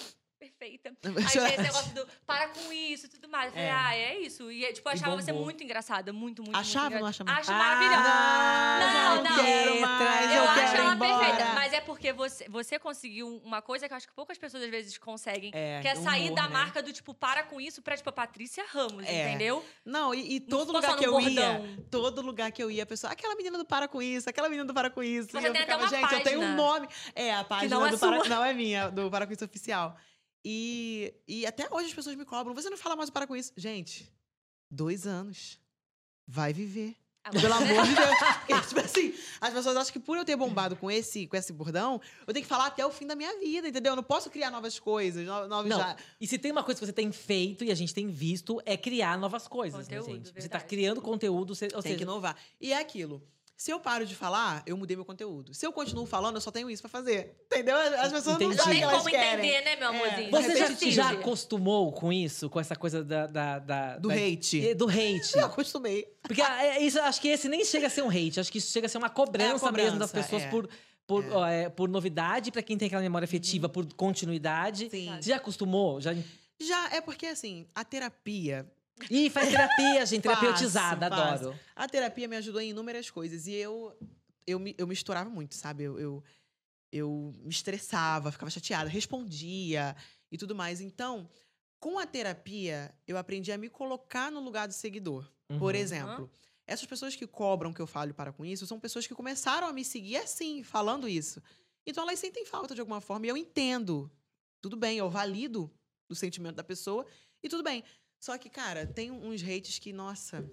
perfeita. [laughs] Aí esse negócio do para com isso e tudo mais. Eu falei, É. ah, é isso. E, tipo, eu achava você muito engraçada. Muito, muito, Achava ou muito não engraçada. achava? Acho Ah, maravilhosa. Não, Não, não não. quero mais, Eu, eu acho ela embora. perfeita. Mas é porque você, você conseguiu uma coisa que eu acho que poucas pessoas às vezes conseguem. É, que é sair humor, da né? marca do tipo, para com isso, pra tipo, a Patrícia Ramos, É. entendeu? Não, e, e Não todo ficou lugar que eu ia, bordão. todo lugar que eu ia, a pessoa, aquela menina do Para Com Isso, aquela menina do Para Com Isso. Você e eu ficava, gente, eu tenho um página. nome. É, a página não é do Para. Não é minha, do Para Com Isso Oficial. E, e até hoje as pessoas me cobram, você não fala mais Para Com Isso. Gente, dois anos. Vai viver. Pelo amor de Deus. [laughs] Porque, tipo assim, as pessoas acham que por eu ter bombado com esse, com esse bordão, eu tenho que falar até o fim da minha vida, entendeu? Eu não posso criar novas coisas, no- novos Não, já. e se tem uma coisa que você tem feito e a gente tem visto, é criar novas coisas, né, Conteúdo, gente? Você tá verdade. criando conteúdo, você- ou Tem que seja, inovar. E é aquilo. Se eu paro de falar, eu mudei meu conteúdo. Se eu continuo falando, eu só tenho isso pra fazer. Entendeu? As pessoas Entendi. não Não sabem o tem como querem. entender, né, meu É. amorzinho? Você Você já, já acostumou com isso? Com essa coisa da. da, da- Do da- hate. É, Do hate. [laughs] Eu acostumei. Porque ah, é, isso, acho que esse nem chega a ser um hate. Acho que isso chega a ser uma cobrança, É a mesmo das cobrança, pessoas é. por, por, É. ó, é, por novidade, pra quem tem aquela memória afetiva, por continuidade. Sim. Você já acostumou? Já... Já é porque, assim, a terapia. Ih, [laughs] faz terapia, gente, terapeutizada, faço. adoro. A terapia me ajudou em inúmeras coisas. E eu, eu, me, eu misturava muito, sabe? Eu, eu, eu me estressava, ficava chateada, respondia e tudo mais. Então, com a terapia, eu aprendi a me colocar no lugar do seguidor. Por Uhum. exemplo, essas pessoas que cobram que eu fale para com isso são pessoas que começaram a me seguir assim, falando isso. Então elas sentem falta de alguma forma e eu entendo. Tudo bem, eu valido o sentimento da pessoa e tudo bem. Só que, cara, tem uns hates que, nossa,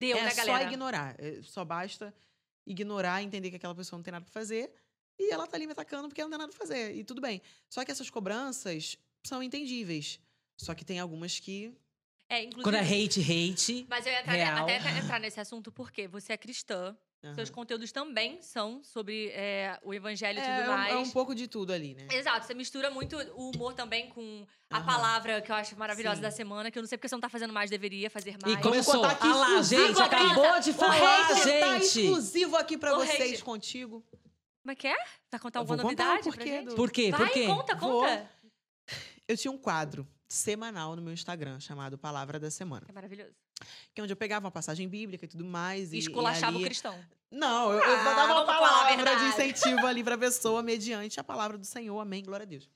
Deu, é né, só galera? ignorar. É, Só basta ignorar, entender que aquela pessoa não tem nada pra fazer e ela tá ali me atacando porque ela não tem nada pra fazer. E tudo bem. Só que essas cobranças são entendíveis. Só que tem algumas que. É, inclusive. Quando é hate, hate. Mas eu ia entrar, real. até entrar nesse assunto porque você é cristã. Seus aham. conteúdos também são sobre é, o evangelho e é, tudo é um- mais. é um pouco de tudo ali, né? Exato, você mistura muito o humor também com a Aham. palavra que eu acho maravilhosa Sim. da semana, que eu não sei porque você não tá fazendo mais, deveria fazer mais. E começou. contar aqui Ah lá, gente, acabou de O falar, hate tá gente. exclusivo aqui pra O vocês, contigo. Como é que é? Vai contar Eu alguma vou contar o novidade pra porquê gente? do- Por quê? Vai, Por quê? conta, Vou. conta. Eu tinha um quadro semanal no meu Instagram chamado Palavra da Semana. É maravilhoso. Que é onde eu pegava uma passagem bíblica e tudo mais. E esculachava e o ali... cristão. Não, eu, eu Ah, dar uma a palavra de incentivo ali pra [laughs] pessoa mediante a palavra do Senhor. Amém, glória a Deus.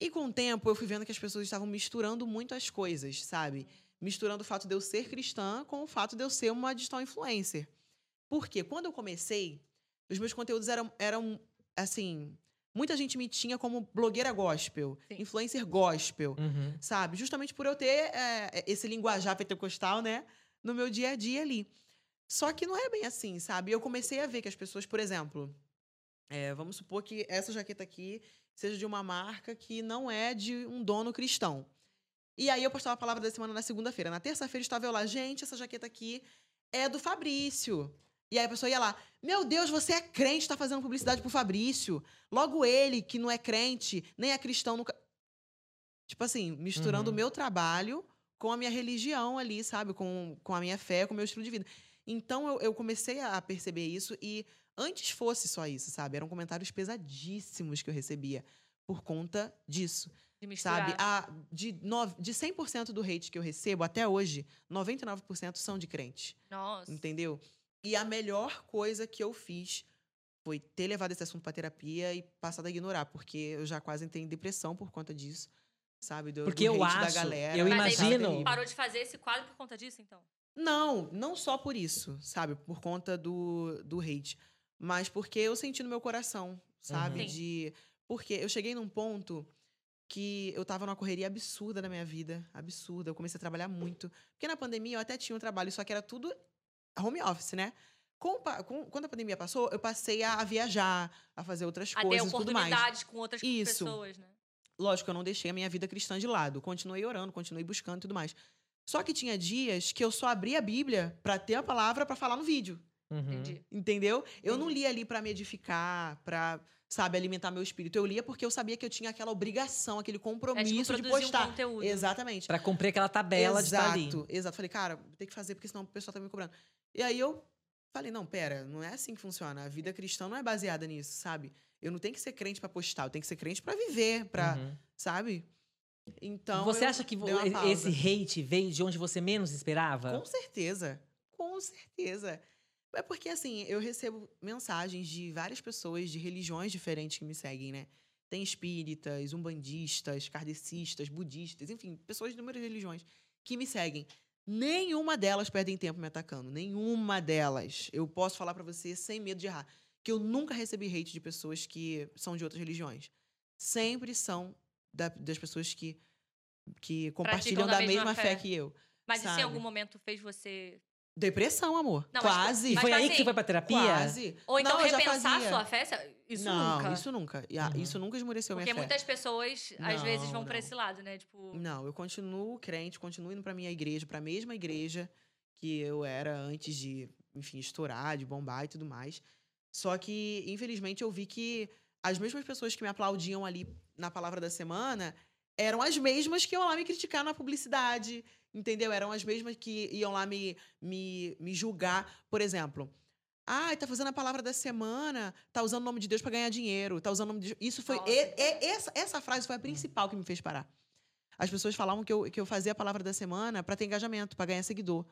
E com o tempo eu fui vendo que as pessoas estavam misturando muito as coisas, sabe? Misturando o fato de eu ser cristã com o fato de eu ser uma digital influencer. Porque quando eu comecei, os meus conteúdos eram, eram assim, muita gente me tinha como blogueira gospel, Sim. influencer gospel Uhum. sabe? Justamente por eu ter é, esse linguajar pentecostal, né? No meu dia a dia ali. Só que não é bem assim, sabe? Eu comecei a ver que as pessoas, por exemplo, é, vamos supor que essa jaqueta aqui seja de uma marca que não é de um dono cristão. E aí eu postava a palavra da semana na segunda-feira. Na terça-feira estava eu lá, gente, essa jaqueta aqui é do Fabrício. E aí a pessoa ia lá, meu Deus, você é crente, tá fazendo publicidade pro Fabrício. Logo ele, que não é crente, nem é cristão, nunca. Tipo assim, misturando Uhum. o meu trabalho com a minha religião ali, sabe? Com, com a minha fé, com o meu estilo de vida. Então eu, eu comecei a perceber isso e antes fosse só isso, sabe? Eram comentários pesadíssimos que eu recebia por conta disso, De sabe? A, de, no, de 100% do hate que eu recebo até hoje, 99% são de crentes, Nossa. entendeu? E a melhor coisa que eu fiz foi ter levado esse assunto pra terapia e passado a ignorar, porque eu já quase entrei em depressão por conta disso, sabe? Do, Porque do eu hate da acho- galera. eu Mas imagino- parou de fazer esse quadro por conta disso, então? Não, não só por isso, sabe? Por conta do, do hate. Mas porque eu senti no meu coração, sabe? Uhum. De. Porque eu cheguei num ponto que eu tava numa correria absurda na minha vida. Absurda. Eu comecei a trabalhar muito. Porque na pandemia eu até tinha um trabalho, só que era tudo home office, né? Com, com- quando a pandemia passou, eu passei a, a viajar, a fazer outras A ter coisas e tudo mais. oportunidades com outras Isso. pessoas, né? Lógico, eu não deixei a minha vida cristã de lado. Continuei orando, continuei buscando e tudo mais. Só que tinha dias que eu só abria a Bíblia pra ter a palavra pra falar no vídeo. Uhum. Entendi. Entendeu? Eu não lia ali pra me edificar, pra, sabe, alimentar meu espírito. Eu lia porque eu sabia que eu tinha aquela obrigação, aquele É tipo compromisso de produzir um postar. conteúdo. Exatamente. Pra cumprir aquela tabela de estar ali. Exato, exato. Falei, cara, ter que fazer porque senão o pessoal tá me cobrando. E aí eu falei, não, pera, não é assim que funciona. A vida cristã não é baseada nisso, sabe? Eu não tenho que ser crente pra postar, eu tenho que ser crente pra viver, pra, Uhum. sabe? Então. você acha que esse hate veio de onde você menos esperava? Com certeza. Com certeza. É porque, assim, eu recebo mensagens de várias pessoas de religiões diferentes que me seguem, né? Tem espíritas, umbandistas, kardecistas, budistas, enfim, pessoas de inúmeras religiões que me seguem. Nenhuma delas perdem tempo me atacando. Nenhuma delas. Eu posso falar pra você sem medo de errar. Que eu nunca recebi hate de pessoas que são de outras religiões. Sempre são da- das pessoas que, que compartilham da da, mesma fé. fé. que eu. Mas isso em sabe? algum momento fez você. Depressão, amor. Não, mas- Quase. E mas foi aí assim, que você foi pra terapia? Quase. Ou então Não, repensar fazia. sua fé? Isso não, nunca. isso nunca. A- Uhum. Isso nunca esmoreceu Porque minha fé. muitas pessoas, às Não, vezes, vão pra esse lado, né? Tipo. Não, eu continuo crente, continuo indo pra minha igreja, pra mesma igreja que eu era antes de, enfim, estourar, de bombar e tudo mais. Só que, infelizmente, eu vi que as mesmas pessoas que me aplaudiam ali na palavra da semana eram as mesmas que iam lá me criticar na publicidade, entendeu? Eram as mesmas que iam lá me, me, me julgar. Por exemplo, ai, tá fazendo a palavra da semana, tá usando o nome de Deus pra ganhar dinheiro, tá usando o nome de Deus. Isso foi. E- e- essa, essa frase foi a principal que me fez parar. As pessoas falavam que eu, que eu fazia a palavra da semana para ter engajamento, para ganhar seguidor.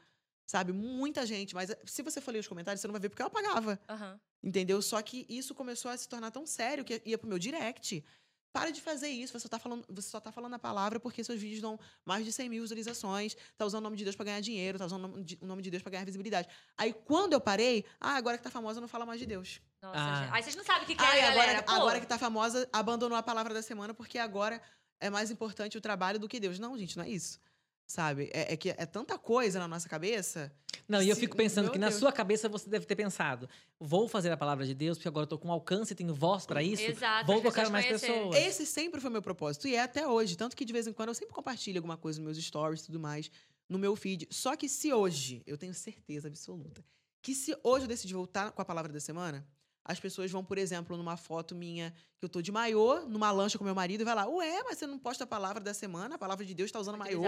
Sabe? Muita gente. Mas eh, se você for ler os comentários, você não vai ver porque eu apagava. Aham. Entendeu? Só que isso começou a se tornar tão sério que ia pro meu direct. Para de fazer isso, você só, tá falando, você só tá falando a palavra porque seus vídeos dão mais de 100 mil visualizações, tá usando o nome de Deus para ganhar dinheiro, tá usando o nome de- Deus para ganhar visibilidade. Aí, quando eu parei, ah, agora que tá famosa, não fala mais de Deus. Nossa, Ah. gente. Aí vocês não sabem o que, que é, agora, galera. Pô, agora que tá famosa, abandonou a palavra da semana porque agora é mais importante o trabalho do que Deus. Não, gente, não é isso. Sabe? É, é que é tanta coisa na nossa cabeça. Não, e eu fico pensando meu que na Deus. sua cabeça você deve ter pensado: vou fazer a palavra de Deus, porque agora eu tô com alcance, tenho voz para isso. Exato, vou tocar mais pessoas. Esse sempre foi meu propósito e é até hoje. Tanto que de vez em quando eu sempre compartilho alguma coisa nos meus stories e tudo mais, no meu feed. Só que se hoje, eu tenho certeza absoluta, que se hoje eu decidir voltar com a palavra da semana, as pessoas vão, por exemplo, numa foto minha que eu tô de maiô, numa lancha com meu marido, e vai lá, ué, mas você não posta a palavra da semana? A palavra de Deus tá usando maiô?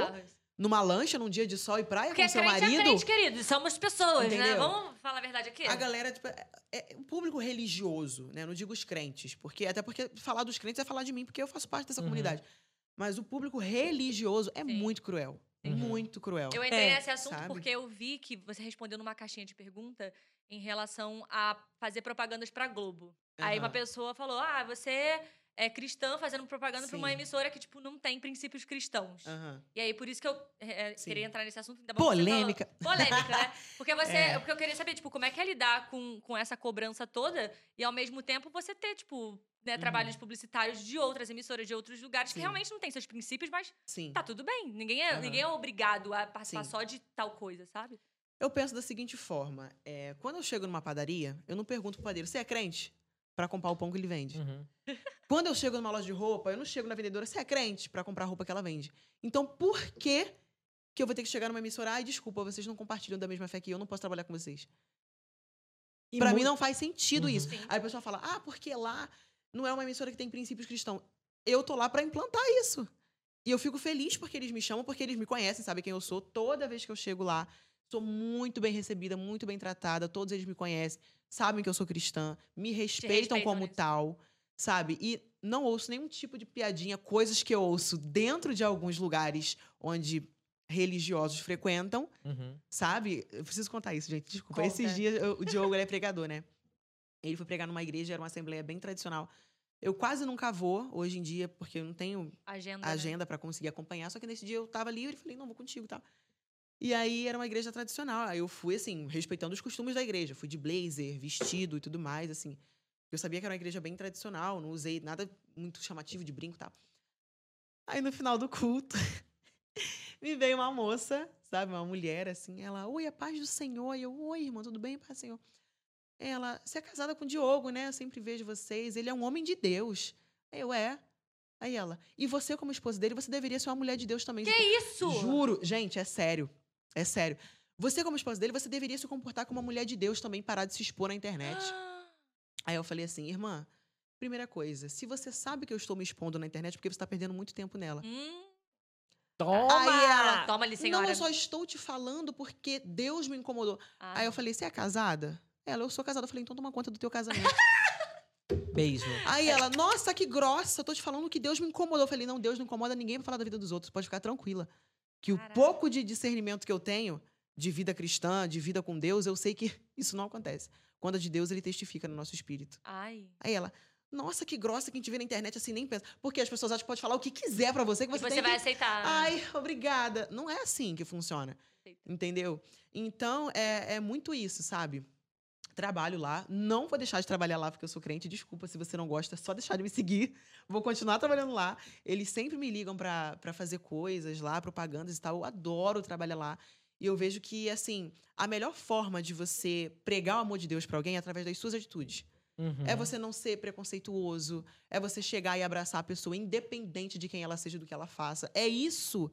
Numa lancha, num dia de sol e praia Porque com seu crente marido? é crente, querido. Somos pessoas, né? Entendeu? Vamos falar a verdade aqui? A galera, tipo, é, é um público religioso, né? Não digo os crentes, porque até porque falar dos crentes é falar de mim, porque eu faço parte dessa Uhum. comunidade. Mas o público religioso é Sim. muito cruel. Uhum. Muito cruel. Eu entrei É, nesse assunto sabe? porque eu vi que você respondeu numa caixinha de pergunta em relação a fazer propagandas pra Globo. Aí uma pessoa falou: Ah, você é cristã fazendo propaganda pra uma emissora que, tipo, não tem princípios cristãos. Aham. E aí, por isso que eu é, queria entrar nesse assunto. que. Polêmica. Polêmica, né? [laughs] Porque você. É. Porque eu queria saber, tipo, como é que é lidar com, com essa cobrança toda e ao mesmo tempo você ter, tipo, né, trabalhos publicitários de outras emissoras, de outros lugares que Uhum. Sim. realmente não têm seus princípios, mas Sim. tá tudo bem. Ninguém é, Aham. ninguém é obrigado a participar Sim. só de tal coisa, sabe? Eu penso da seguinte forma: é, quando eu chego numa padaria, eu não pergunto pro padeiro, você é crente? Pra comprar o pão que ele vende. Uhum. [laughs] Quando eu chego numa loja de roupa, eu não chego na vendedora, você é crente? Pra comprar a roupa que ela vende. Então, por que que eu vou ter que chegar numa emissora? Ai, desculpa, vocês não compartilham da mesma fé que eu, não posso trabalhar com vocês. E Pra mu- mim não faz sentido Uhum. isso. Sim. Aí a pessoa fala: "Ah, porque lá não é uma emissora que tem princípios cristãos". Eu tô lá pra implantar isso. E eu fico feliz porque eles me chamam, porque eles me conhecem, sabem quem eu sou. Toda vez que eu chego lá, sou muito bem recebida, muito bem tratada, todos eles me conhecem, sabem que eu sou cristã, me respeitam, respeitam como nisso. tal, sabe? E não ouço nenhum tipo de piadinha, coisas que eu ouço dentro de alguns lugares onde religiosos frequentam, Uhum. sabe? Eu preciso contar isso, gente. Desculpa. Conta. Esses dias, eu- o Diogo, ele é [laughs] pregador, né? Ele foi pregar numa igreja, era uma assembleia bem tradicional. Eu quase nunca vou hoje em dia, porque eu não tenho Agenda. né? agenda pra conseguir acompanhar. Só que nesse dia eu tava livre e falei, não, vou contigo e tal. E aí era uma igreja tradicional. Aí eu fui, assim, respeitando os costumes da igreja. Fui de blazer, vestido e tudo mais, assim. Eu sabia que era uma igreja bem tradicional, não usei nada muito chamativo de brinco e tal. Aí no final do culto, [laughs] me veio uma moça, sabe, uma mulher, assim, ela, oi, a paz do Senhor. E eu, oi, irmã, tudo bem, paz do Senhor? Ela, você é casada com o Diogo, né? Eu sempre vejo vocês. Ele é um homem de Deus. Aí Eu, é. Aí ela, e você, como esposa dele, você deveria ser uma mulher de Deus também. Que isso? Juro, gente, é sério. É sério. Você, como esposa dele, você deveria se comportar como uma mulher de Deus também, parar de se expor na internet. [gasps] Aí eu falei assim, irmã, primeira coisa, se você sabe que eu estou me expondo na internet, porque você está perdendo muito tempo nela. hum, Toma! Aí ela- toma ali, senhora. Não, eu só estou te falando porque Deus me incomodou. Ah, Aí eu falei, você é casada? Ela, eu sou casada. Eu falei, então toma conta do teu casamento. [laughs] Beijo. Aí ela, nossa, que grossa, eu tô te falando que Deus me incomodou. Eu falei, não, Deus não incomoda ninguém pra falar da vida dos outros, pode ficar tranquila. Que o Caraca. pouco de discernimento que eu tenho de vida cristã, de vida com Deus, eu sei que [laughs] isso não acontece. Quando é de Deus, ele testifica no nosso espírito. Ai. Aí ela, nossa, que grossa que a gente vê na internet assim, nem pensa. Porque as pessoas acham que pode falar o que quiser pra você, que E você, você tem vai que... aceitar. Ai, [laughs] obrigada. Não é assim que funciona. Aceita. Entendeu? Então, é, é muito isso, sabe? Trabalho lá. Não vou deixar de trabalhar lá porque eu sou crente. Desculpa se você não gosta, é só deixar de me [laughs] seguir. Vou continuar trabalhando lá. Eles sempre me ligam pra pra fazer coisas lá, propagandas e tal. Eu adoro trabalhar lá. E eu vejo que, assim, a melhor forma de você pregar o amor de Deus pra alguém é através das suas atitudes. Uhum. É você não ser preconceituoso. É você chegar e abraçar a pessoa, independente de quem ela seja, do que ela faça. É isso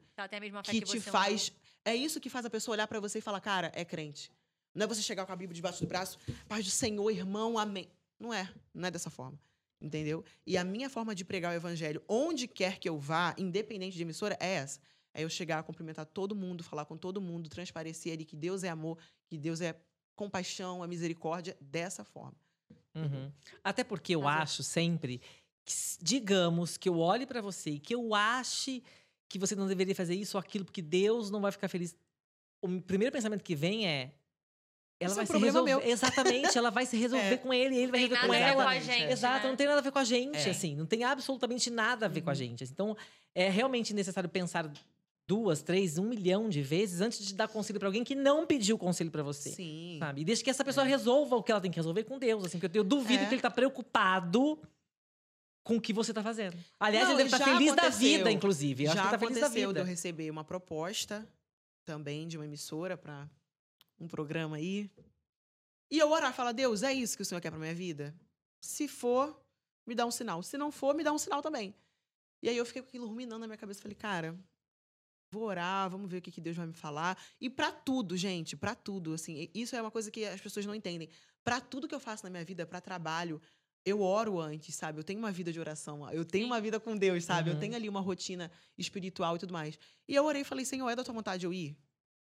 que que, te você, faz. É isso que faz a pessoa olhar pra você e falar, cara, é crente. Não é você chegar com a Bíblia debaixo do braço, paz do Senhor, irmão, amém. Não é. Não é dessa forma. Entendeu? E a minha forma de pregar o evangelho, onde quer que eu vá, independente de emissora, é essa. É eu chegar, cumprimentar todo mundo, falar com todo mundo, transparecer ali que Deus é amor, que Deus é compaixão, é misericórdia, dessa forma. Uhum. Até porque eu Mas é. acho sempre que, digamos, que eu olhe pra você e que eu ache que você não deveria fazer isso ou aquilo, porque Deus não vai ficar feliz. O primeiro pensamento que vem é. Ela Isso é vai um se problema resolver. meu. Exatamente, ela vai se [laughs] resolver É. com ele, ele vai Tem resolver com nada a ver ela. com gente. é. Exato, né? não tem nada a ver com a gente, É. assim. Não tem absolutamente nada a ver com a Uhum. gente. Então, é realmente necessário pensar duas, três, um milhão de vezes antes de dar conselho pra alguém que não pediu conselho pra você. Sim. Sabe? E deixa que essa pessoa resolva o que ela tem que resolver com Deus. Assim, porque eu duvido É. que ele tá preocupado com o que você tá fazendo. Aliás, Não, ele deve estar já feliz da aconteceu. vida, inclusive. Eu acho Já que ele tá feliz da aconteceu de vida. eu receber uma proposta também de uma emissora para um programa aí. E eu orar, falar, Deus, é isso que o Senhor quer pra minha vida? Se for, me dá um sinal. Se não for, me dá um sinal também. E aí eu fiquei com aquilo ruminando na minha cabeça. Falei, cara, vou orar, vamos ver o que, que Deus vai me falar. E pra tudo, gente, pra tudo. Assim, isso é uma coisa que as pessoas não entendem. Pra tudo que eu faço na minha vida, pra trabalho, eu oro antes, sabe? Eu tenho uma vida de oração, eu tenho uma vida com Deus, sabe? Uhum. Eu tenho ali uma rotina espiritual e tudo mais. E eu orei e falei, Senhor, é da tua vontade eu ir?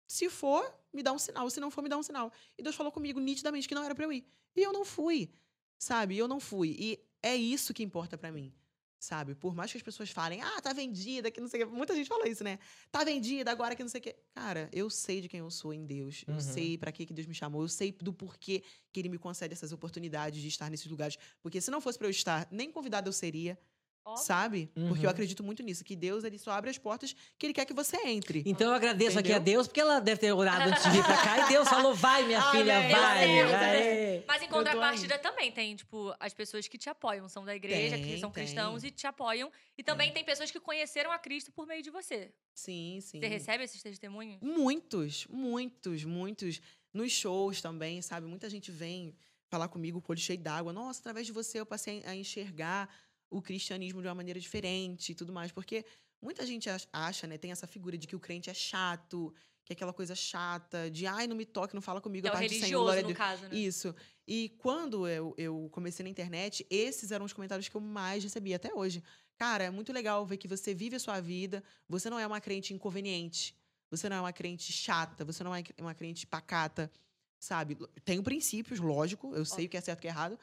Se for, me dá um sinal. Se não for, me dá um sinal. E Deus falou comigo nitidamente que não era pra eu ir. E eu não fui, sabe? Eu não fui. E é isso que importa pra mim, sabe? Por mais que as pessoas falem, ah, tá vendida, que não sei o quê. Muita gente fala isso, né? Tá vendida agora que não sei o quê. Cara, eu sei de quem eu sou em Deus. Uhum. Eu sei pra que que Deus me chamou. Eu sei do porquê que Ele me concede essas oportunidades de estar nesses lugares. Porque se não fosse pra eu estar, nem convidada eu seria. Óbvio. Sabe? Porque Uhum. eu acredito muito nisso, que Deus ele só abre as portas que ele quer que você entre. Então eu agradeço aqui a Entendeu? Deus, porque ela deve ter orado antes de vir pra cá. E Deus falou, vai, minha Amém. filha, Deu vai. vai. Mas em contrapartida também tem, tipo, as pessoas que te apoiam, são da igreja, que Tem, são tem. cristãos e te apoiam. E também tem pessoas que conheceram a Cristo por meio de você. Sim, sim. Você recebe esses testemunhos? Muitos, muitos, muitos. Nos shows também, sabe? Muita gente vem falar comigo, com o olho cheio d'água. Nossa, através de você eu passei a enxergar o cristianismo de uma maneira diferente e tudo mais. Porque muita gente ach- acha, né? Tem essa figura de que o crente é chato, que é aquela coisa chata, de ai, não me toque, não fala comigo, é a o paz do Senhor, religioso, glória no caso, né? Isso. E quando eu, eu comecei na internet, esses eram os comentários que eu mais recebi até hoje. Cara, é muito legal ver que você vive a sua vida, você não é uma crente inconveniente, você não é uma crente chata, você não é uma crente pacata, sabe? Tenho princípios, lógico, eu sei o que é certo e o que é errado,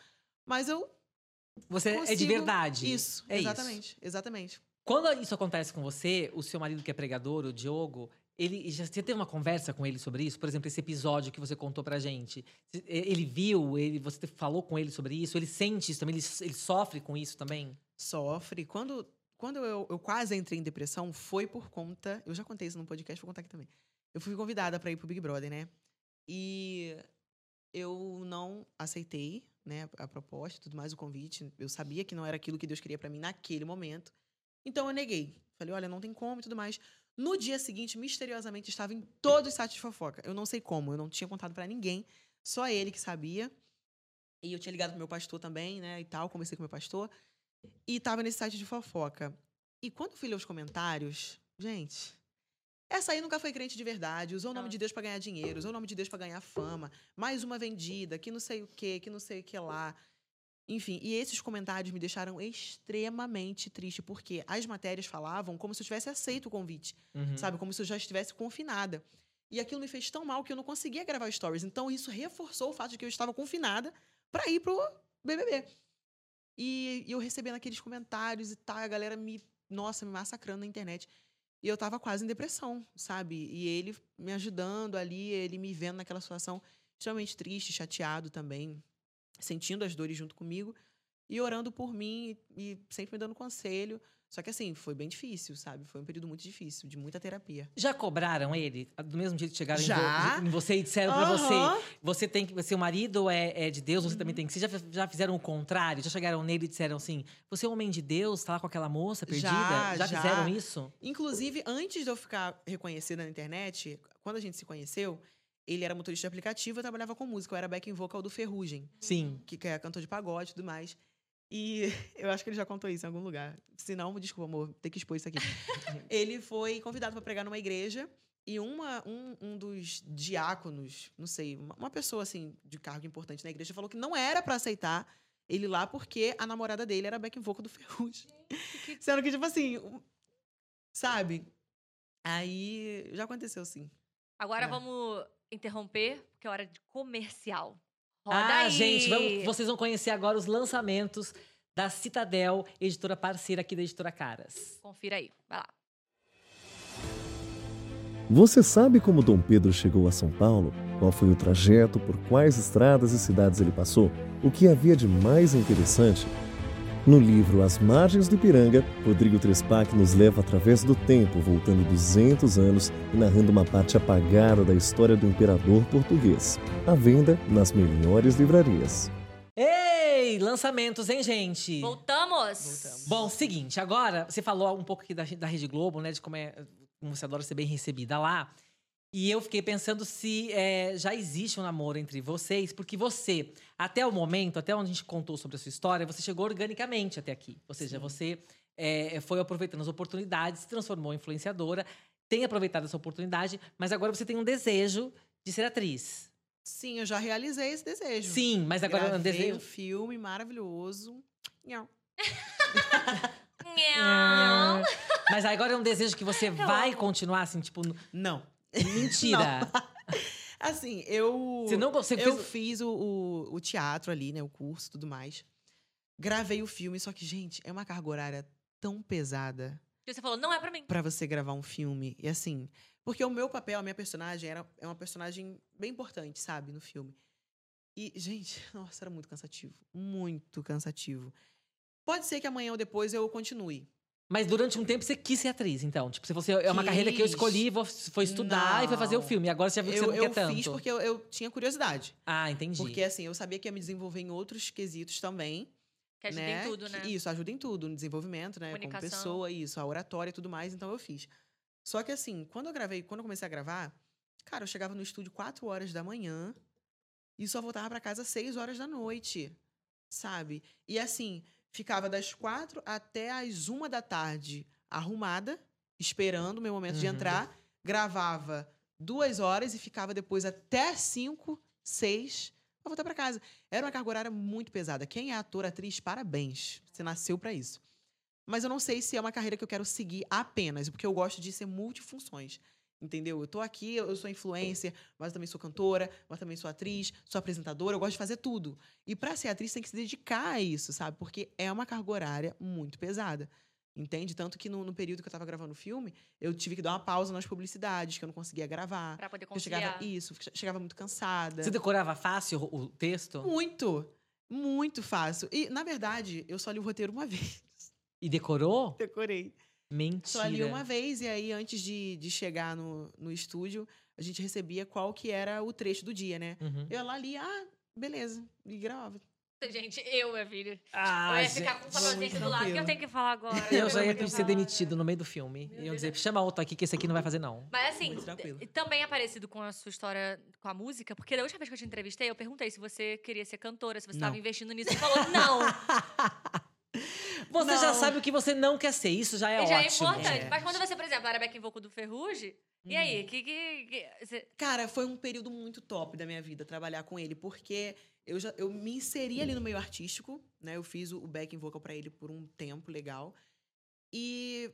mas eu. Você é de consigo- verdade. Isso, É isso. exatamente, exatamente. Quando isso acontece com você, o seu marido que é pregador, o Diogo, ele já você teve uma conversa com ele sobre isso? Por exemplo, esse episódio que você contou pra gente. Ele viu, ele, você falou com ele sobre isso? Ele sente isso também? Ele, ele sofre com isso também? Sofre. Quando, quando eu, eu quase entrei em depressão, foi por conta. Eu já contei isso no podcast, vou contar aqui também. Eu fui convidada para ir pro Big Brother, né? E eu não aceitei, né, a proposta, tudo mais, o convite. Eu sabia que não era aquilo que Deus queria para mim naquele momento. Então eu neguei. Falei, olha, não tem como e tudo mais. No dia seguinte, misteriosamente, estava em todos os sites de fofoca. Eu não sei como, eu não tinha contado para ninguém, só ele que sabia. E eu tinha ligado pro meu pastor também, né, e tal, conversei com meu pastor. E tava nesse site de fofoca. E quando fui ler os comentários, gente, essa aí nunca foi crente de verdade, usou o nome Não. de Deus pra ganhar dinheiro, usou o nome de Deus pra ganhar fama, mais uma vendida, que não sei o quê, que não sei o que lá. Enfim, e esses comentários me deixaram extremamente triste, porque as matérias falavam como se eu tivesse aceito o convite, Uhum. sabe? Como se eu já estivesse confinada. E aquilo me fez tão mal que eu não conseguia gravar stories. Então isso reforçou o fato de que eu estava confinada pra ir pro BBB. E, e eu recebendo aqueles comentários e tal, a galera me, nossa, me massacrando na internet. E eu tava quase em depressão, sabe? E ele me ajudando ali, ele me vendo naquela situação extremamente triste, chateado também, sentindo as dores junto comigo e orando por mim e, e sempre me dando conselho. Só que assim, foi bem difícil, sabe? Foi um período muito difícil, de muita terapia. Já cobraram ele? Do mesmo jeito que chegaram Já. em você e disseram pra você. Você tem que. Seu marido é, é de Deus, você também tem que ser. Já, já fizeram o contrário? Já chegaram nele e disseram assim: você é um homem de Deus, tá lá com aquela moça perdida? Já, já. fizeram isso? Inclusive, antes de eu ficar reconhecida na internet, quando a gente se conheceu, ele era motorista de aplicativo, eu trabalhava com música, eu era backing vocal do Ferrugem, Sim. que que é cantor de pagode e tudo mais. E [laughs] eu acho que ele já contou isso em algum lugar. Se não, desculpa, amor, ter que expor isso aqui. [laughs] ele foi convidado para pregar numa igreja e uma, um, um dos diáconos, não sei, uma, pessoa assim de cargo importante na igreja falou que não era para aceitar ele lá porque a namorada dele era backing vocal do Ferrugem. [laughs] Sendo que, tipo assim, sabe? Aí já aconteceu, sim. Agora É. vamos interromper, porque é hora de comercial. Roda ah, aí. gente, vamos- vocês vão conhecer agora os lançamentos da Citadel, editora parceira aqui da Editora Caras. Confira aí, vai lá. Você sabe como Dom Pedro chegou a São Paulo? Qual foi o trajeto, por quais estradas e cidades ele passou? O que havia de mais interessante? No livro As Margens do Ipiranga, Rodrigo Trespac nos leva através do tempo, voltando 200 anos e narrando uma parte apagada da história do imperador português. À venda nas melhores livrarias. Ei, lançamentos, hein, gente? Voltamos! Voltamos. Bom, seguinte, agora você falou um pouco aqui da, da Rede Globo, né? De como, é, como você adora ser bem recebida lá. E eu fiquei pensando se é, já existe um namoro entre vocês, porque você, até o momento, até onde a gente contou sobre a sua história, você chegou organicamente até aqui. Ou seja, você é, foi aproveitando as oportunidades, se transformou em influenciadora, tem aproveitado essa oportunidade, mas agora você tem um desejo de ser atriz. Sim, eu já realizei esse desejo. Sim, mas agora é um desejo. um filme maravilhoso. Nhau. [laughs] Nham. [laughs] Mas agora é um desejo que você vai continuar, assim, tipo, Não. Mentira. [laughs] Assim, eu. Você não você eu fez. fiz o, o, o teatro ali, né? O curso e tudo mais. Gravei o filme, só que, gente, é uma carga horária tão pesada E você falou, não é pra mim. pra você gravar um filme. E assim, porque o meu papel, a minha personagem, era, é uma personagem bem importante, sabe, no filme. E, gente, [laughs] nossa, era muito cansativo. Muito cansativo. Pode ser que amanhã ou depois eu continue. Mas durante um tempo você quis ser atriz, então. Tipo, se você é uma carreira que eu Quis. escolhi, vou, foi estudar e foi fazer o Não. filme. Agora você já viu que Eu, você não eu quer tanto. fiz porque eu, eu tinha curiosidade. Ah, entendi. Porque, assim, eu sabia que ia me desenvolver em outros quesitos também. Que ajuda né? em tudo, que- né? Isso, ajuda em tudo, no desenvolvimento, né? Como pessoa, isso, a oratória e tudo mais, então eu fiz. Só que assim, quando eu gravei, quando eu comecei a gravar, cara, eu chegava no estúdio 4 horas da manhã e só voltava pra casa às 6 horas da noite, sabe? E assim, ficava das 4 até as 1 da tarde arrumada, esperando o meu momento de Uhum. entrar, gravava duas horas e ficava depois até 5, 6 pra voltar pra casa. Era uma carga horária muito pesada. Quem é ator, atriz, parabéns. Você nasceu pra isso. Mas eu não sei se é uma carreira que eu quero seguir apenas, porque eu gosto de ser multifunções. Entendeu? Eu tô aqui, eu sou influencer, mas eu também sou cantora, mas também sou atriz, sou apresentadora, eu gosto de fazer tudo. E pra ser atriz tem que se dedicar a isso, sabe? Porque é uma carga horária muito pesada. Entende? Tanto que no, no período que eu tava gravando o filme, eu tive que dar uma pausa nas publicidades, que eu não conseguia gravar. Pra poder Eu chegava, conciliar. isso, chegava muito cansada. Você decorava fácil o o texto? Muito. Muito fácil. E, na verdade, eu só li o roteiro uma [laughs] vez. E decorou? Decorei. Mentira. Só li uma vez, e aí, antes de, de chegar no, no estúdio, a gente recebia qual que era o trecho do dia, né? Uhum. Eu lá li, ah, beleza. E gravava. Gente, eu, minha filha. Ah, eu ia gente. ficar com o desse do lado. O que eu tenho que falar agora? [laughs] Eu já ia ser falar demitido no meio do filme. Meu Iam Deus. dizer, chama outro aqui que esse aqui não vai fazer, não. Mas assim, também é parecido com a sua história com a música, porque da última vez que eu te entrevistei, eu perguntei se você queria ser cantora, se você estava investindo nisso. Você falou, não. [laughs] Você já Não. sabe o que você não quer ser. Isso já é já é ótimo. importante. É. Mas quando você, por exemplo, era back vocal do Ferrugem, e Uhum. aí? Que, que, que- você- Cara, foi um período muito top da minha vida trabalhar com ele, porque eu já eu me inseri ali no meio artístico, né? Eu fiz o backing vocal pra ele por um tempo legal. E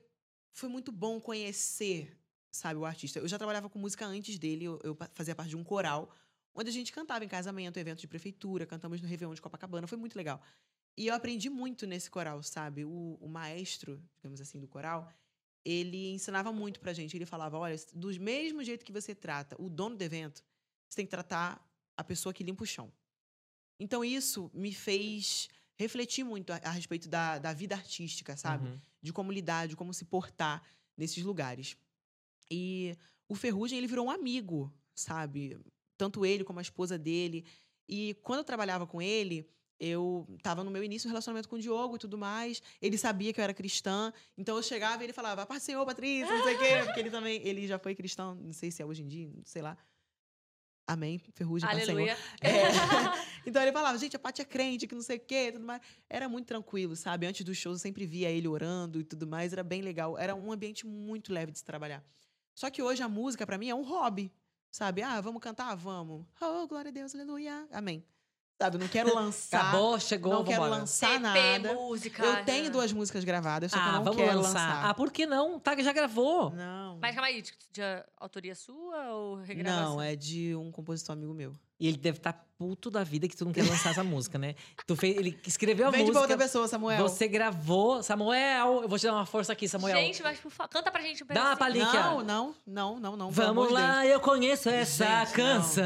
foi muito bom conhecer, sabe, o artista. Eu já trabalhava com música antes dele, eu, eu fazia parte de um coral, onde a gente cantava em casamento, evento de prefeitura, cantamos no Réveillon de Copacabana, foi muito legal. E eu aprendi muito nesse coral, sabe? O, o maestro, digamos assim, do coral, ele ensinava muito pra gente. Ele falava: olha, do mesmo jeito que você trata o dono do evento, você tem que tratar a pessoa que limpa o chão. Então, isso me fez refletir muito a, a respeito da, da vida artística, sabe? Uhum. De como lidar, de como se portar nesses lugares. E o Ferrugem, ele virou um amigo, sabe? Tanto ele como a esposa dele. E quando eu trabalhava com ele, eu estava no meu início do relacionamento com o Diogo e tudo mais. Ele sabia que eu era cristã. Então eu chegava e ele falava, paz Senhor, Patrícia, não sei o quê. Porque ele também, ele já foi cristão, não sei se é hoje em dia, sei lá. Amém, Ferrugem. Aleluia. É. [laughs] Então ele falava, gente, a Paty é crente, que não sei o quê, tudo mais. Era muito tranquilo, sabe? Antes dos shows eu sempre via ele orando e tudo mais, era bem legal. Era um ambiente muito leve de se trabalhar. Só que hoje a música, pra mim, é um hobby, sabe? Ah, vamos cantar? Vamos. Oh, glória a Deus, aleluia. Amém. Sabe? Não quero lançar. Acabou, chegou, não quero vambora. lançar CP, nada. música. Eu tenho duas músicas gravadas, só que eu Ah, não vamos quero lançar. lançar. Ah, por que não? Tá, já gravou. Não. Mas calma aí, de, de autoria sua ou regravação? Não, é de um compositor amigo meu. E ele deve estar puto da vida que tu não quer lançar essa música, né? Tu fez, ele escreveu a Vende pra música. outra pessoa, Samuel. Você gravou. Samuel, eu vou te dar uma força aqui, Samuel. Gente, mas por favor, canta pra gente um Dá uma pedacinho. palhinha. Não, não, não, não, não. Vamos lá, eu conheço essa Gente, não. canção.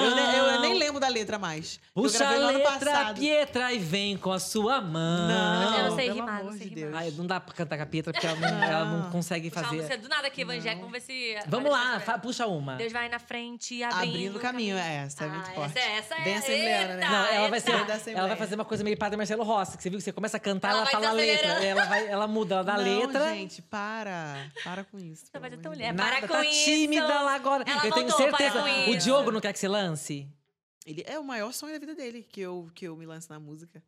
Deus. Eu, nem, eu nem lembro da letra mais. eu Puxa gravei a letra, passado. Pietra, e vem com a sua mão. Não, Eu não sei pelo rimar, não sei de rimar. Ai, não dá pra cantar com a Pietra porque ela não, ela não consegue Puxar uma fazer. música do nada aqui, evangélico, vamos ver se. Vamos lá, puxa uma. Deus vai na frente, abrindo, Abrindo o caminho, é, essa é muito Ah, forte. Essa, essa é. Bem assembleana, né? Não, ela vai, ser, ela vai fazer uma coisa meio padre Marcelo Rossi, que você viu que você começa a cantar, Ela ela, fala a letra. Ela, vai, ela muda, ela dá a não, letra. gente, para. Para com isso. Você vai tão mulher. Nada, Para com tá isso. tímida lá agora. Ela eu tenho certeza. para com O. Diogo não quer que você lance? Ele é o maior sonho da vida dele, que eu, que eu me lance na música.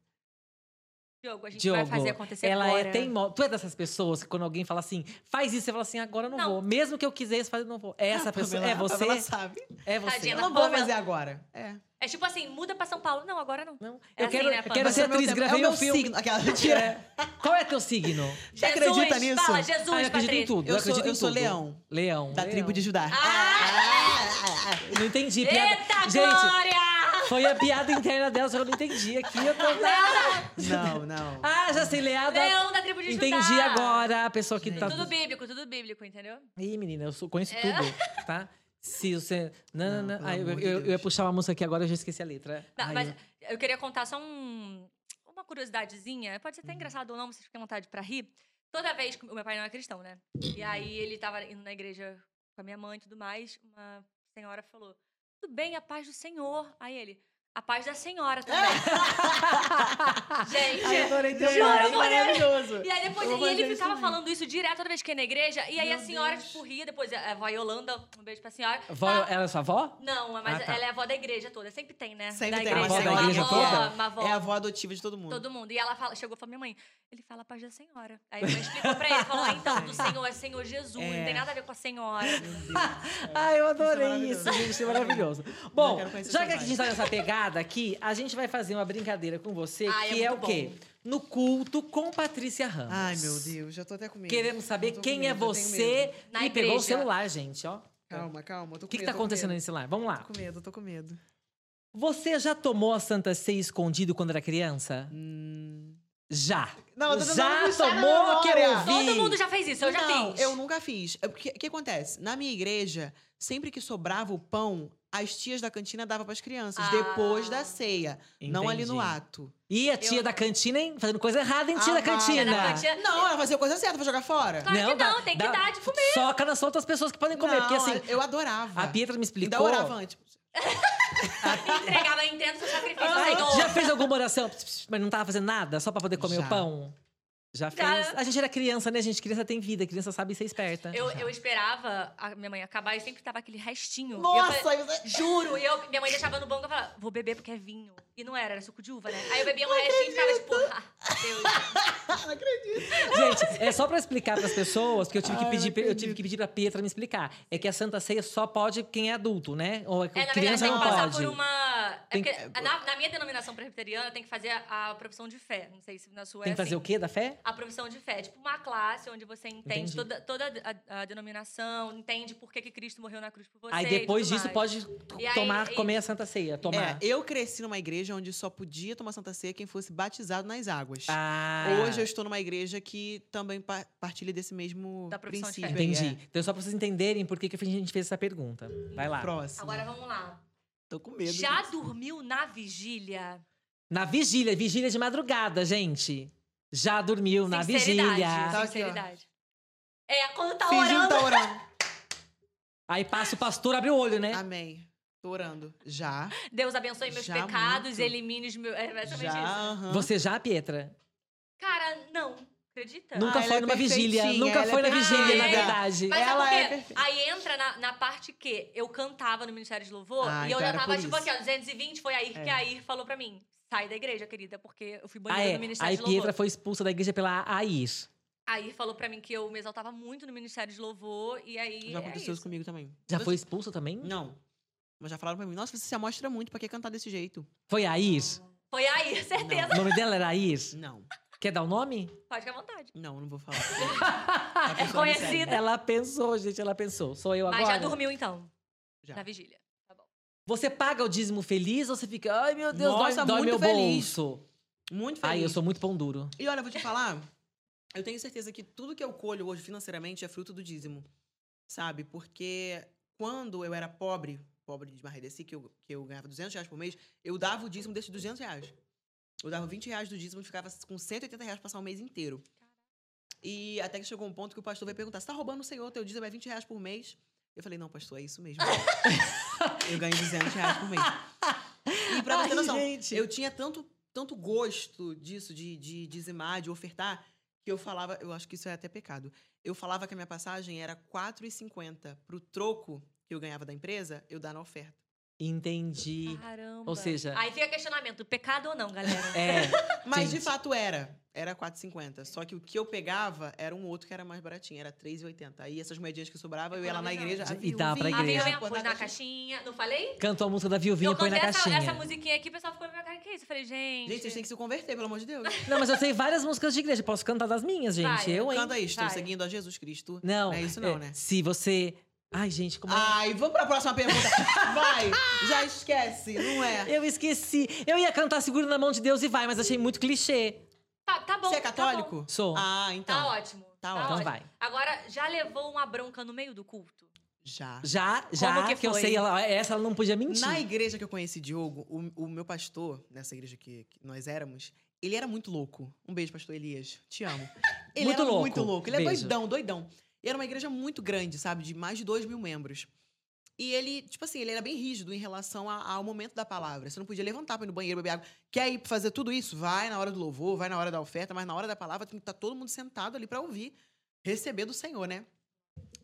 Diogo, a gente Diogo, vai fazer acontecer ela agora. é teimosa. Tu é dessas pessoas que quando alguém fala assim, faz isso, você fala assim, agora eu não, Não. vou. Mesmo que eu quisesse fazer, eu não vou. É essa A pessoa, Pamela- é você, Pamela sabe. é você. Tadinha Eu não vou Pamela. fazer agora. É. É tipo assim, muda pra São Paulo. Não, agora não. Não, É eu assim, quero, né, eu quero ser meu atriz, gravei é o meu filme. signo. Aquela mentira. Qual é teu signo? Você acredita nisso? Fala, Jesus, Ah, eu acredito em Patrícia. tudo. Eu acredito sou- em eu sou leão. Leão. Da leão. tribo de Judá. Ah! Eu não entendi. Piada... Eita, Gente, Glória! Foi a piada interna dela, só que eu não entendi aqui. Eu tô... Não, não. Ah, já sei, Leada. Leão da tribo de Judá. Entendi agora a pessoa que tá. Tudo bíblico, tudo bíblico, entendeu? Ih, menina, eu sou- conheço É. tudo, tá? Se você. Não, não, Não, não. Ah, eu, eu- eu ia puxar uma música aqui agora, eu já esqueci a letra. Tá, Ai, mas eu- eu queria contar só um, uma curiosidadezinha. Pode ser Uhum. até engraçado ou não, vocês ficam à vontade pra rir. Toda vez que o meu pai não é cristão, né? E aí ele tava indo na igreja com a minha mãe e tudo mais, uma senhora falou: Tudo bem, a paz do Senhor. Aí ele, a paz da senhora [laughs] também. Gente, Ai, adorei teu Juro, maravilhoso. E aí depois e ele isso ficava também. falando isso direto toda vez que ia na igreja. E aí Meu a senhora, Deus. tipo, ria. Depois a avó Yolanda, um beijo pra senhora. Vó, fala- ela é sua avó? Não, mas Ah, tá. ela é a avó da igreja toda. Sempre tem, né? Sempre da tem igreja. uma avó da senhora. igreja avó, toda? Uma avó. É a avó adotiva de todo mundo. Todo mundo. E ela fala, chegou e falou, minha mãe, ele fala a paz da senhora. Aí minha mãe explicou pra ele, falou, ah, então, do Senhor é Senhor Jesus, não É. tem nada a ver com a senhora. Ai, eu adorei maravilhoso. isso, gente, isso é maravilhoso. Bom, já que a gente tá nessa pegada aqui, a gente vai fazer uma brincadeira com você, Ai, é que é, muito o quê? bom. No culto com Patrícia Ramos. Ai, meu Deus, já tô até com medo. Queremos saber quem é medo, tenho você. medo. Na e pegou o celular, gente, ó. Calma, calma. eu tô O que, com que tá medo, acontecendo medo. nesse celular? Vamos lá. Tô com medo, tô com medo. Você já tomou a Santa Ceia escondido quando era criança? Hum... Já. Não, eu já tomou que eu memória. ouvi. Todo mundo já fez isso, eu já não, fiz. eu nunca fiz. É O que, acontece? Na minha igreja, sempre que sobrava o pão, as tias da cantina davam para as crianças, Ah. depois da ceia. Não ali no Entendi. ato. E a tia Eu- da cantina, hein? Fazendo coisa errada, hein, tia Ah, da cantina? Tia da cantina. Não, ela fazia coisa certa pra jogar fora. Claro que não, dá- tem que dá- dar de comer. Soca nas outras pessoas que podem comer. Não, porque assim, eu adorava. a Pietra me Ainda explicou. orava antes. Entregava, entendo seu sacrifício, Senhor. já fez alguma oração, mas não tava fazendo nada? Só pra poder comer Já. o pão? Já fez? Já. A gente era criança, né, gente? Criança tem vida, criança sabe ser esperta. Eu, eu esperava a minha mãe acabar e sempre tava aquele restinho. E eu Nossa, falei- você... Juro, e eu, minha mãe deixava no banco e eu falava, vou beber porque é vinho. E não era, era suco de uva, né? Aí eu bebia um restinho e ficava tipo, ah, Deus. [laughs] não acredito. Gente, é só pra explicar pras pessoas, porque eu tive que Ai, pedir, não eu tive que pedir pra Pietra me explicar. É que a Santa Ceia só pode quem é adulto, né? Ou É, na verdade, criança tem não que passar pode. por uma. É Tem porque na, na minha denominação presbiteriana tem que fazer a, a profissão de fé. Não sei se na sua Tem é que fazer assim. o quê da fé? A profissão de fé. Tipo uma classe onde você entende Entendi. toda, toda a, a denominação, entende por que, que Cristo morreu na cruz por você. Aí e depois tudo disso mais. pode E aí- tomar, e- comer a Santa Ceia. Tomar. É, eu cresci numa igreja onde só podia tomar Santa Ceia quem fosse batizado nas águas. Ah, Hoje eu estou numa igreja que também pa- partilha desse mesmo Da profissão de fé. princípio. aí, Entendi. Então, só pra vocês entenderem por que, que a gente fez essa pergunta. Vai É. lá. Próximo. Agora vamos lá. Tô com medo. Já disso. dormiu na vigília? Na vigília, vigília de madrugada, gente. Já dormiu na vigília. Tá. Sinceridade. É, quando tá Fingindo orando. tá orando. [laughs] Aí passa o pastor, abre o olho, né? Amém. Tô orando. Já. Deus abençoe meus Já pecados, muito. elimine os meus. É exatamente Já. isso. Você já, Pietra? Cara, não. Acredita? Nunca ela foi é numa vigília. Nunca ela foi é na vigília, na perfeita. verdade. Mas Ela é. Aí entra na, na parte que eu cantava no Ministério de Louvor Ah, e eu então já tava, tipo isso. aqui, ó, 220, foi aí que É. a Air falou pra mim. Sai da igreja, querida, porque eu fui Ah, banida é. no Ministério Aí de Louvor. Pietra foi expulsa da igreja pela Air. A Air falou pra mim que eu me exaltava muito no Ministério de Louvor e aí. Já é aconteceu isso isso. comigo também. Já Eu- foi expulsa também? Não. Mas já falaram pra mim, nossa, você se amostra muito, pra que cantar desse jeito? Foi a? Foi a [laughs] certeza. O nome dela era Air? Não. Quer dar o nome? Pode ficar à vontade. Não, não vou falar. [laughs] É conhecida. Ela pensou, gente, ela pensou. Sou eu Mas agora? já dormiu então? Já. Na vigília. Tá bom. Você paga o dízimo feliz ou você fica, ai meu Deus, Nossa, dói, dói muito meu feliz. bolso? Muito feliz. Ai, eu sou muito pão duro. E olha, eu vou te falar, eu tenho certeza que tudo que eu colho hoje financeiramente é fruto do dízimo. Sabe? Porque quando eu era pobre, pobre de Marredeci, que eu, que eu ganhava 200 reais por mês, eu dava o dízimo desses 200 reais. Eu dava 20 reais do dízimo e ficava com 180 reais pra passar o mês inteiro. E até que chegou um ponto que o pastor veio perguntar: você tá roubando o Senhor? Teu dízimo é 20 reais por mês? Eu falei: não, pastor, é isso mesmo. [laughs] eu ganho 200 reais por mês. E pra Ai, você ter noção, gente. eu tinha tanto, tanto gosto disso, de, de dizimar, de ofertar, que eu falava, eu acho que isso é até pecado. Eu falava que a minha passagem era R$ 4,50 pro troco que eu ganhava da empresa, eu dar na oferta. Entendi. Caramba. Ou seja, Aí fica questionamento, pecado ou não, galera? é. [laughs] Mas de Gente. fato era. Era 4,50. Só que o que eu pegava era um outro que era mais baratinho, era 3,80. Aí essas moedinhas que sobravam, eu ia lá na igreja. E a dava pra A viuvinha, igreja. Vivian pôr pôs na caixinha. Não falei? Cantou a música da Viuvinha, põe na essa, caixinha. essa musiquinha aqui, o pessoal ficou na minha cara, que isso? Eu falei, gente... Gente, vocês têm que se converter, pelo amor de Deus. Não, mas eu sei várias músicas de igreja. Posso cantar das minhas, gente. Vai, eu, hein? Canta aí, estou Vai. seguindo a Jesus Cristo. Não. Não é isso não, né? Se você. Ai, gente, como é? Ai, vamos pra próxima pergunta. [laughs] Vai, já esquece, não é? Eu esqueci. Eu ia cantar Seguro na Mão de Deus e vai, mas achei muito clichê. Tá, tá bom, Você é tá católico? bom. Sou. Ah, então. Tá ótimo. Tá Então ótimo. vai. Agora, já levou uma bronca no meio do culto? Já. Já, já, Como que, que eu foi? sei, ela- essa ela não podia mentir. Na igreja que eu conheci Diogo, o, o meu pastor, nessa igreja que, que nós éramos, ele era muito louco. Um beijo, pastor Elias. Te amo. [laughs] Ele Muito era louco. muito louco. Ele é Beijo. doidão, doidão. E era uma igreja muito grande, sabe? De mais de dois mil membros. E ele, tipo assim, ele era bem rígido em relação a- ao momento da palavra. Você não podia levantar pra ir no banheiro, beber água. Quer ir fazer tudo isso? Vai na hora do louvor, vai na hora da oferta, mas na hora da palavra tem que estar todo mundo sentado ali pra ouvir, receber do Senhor, né?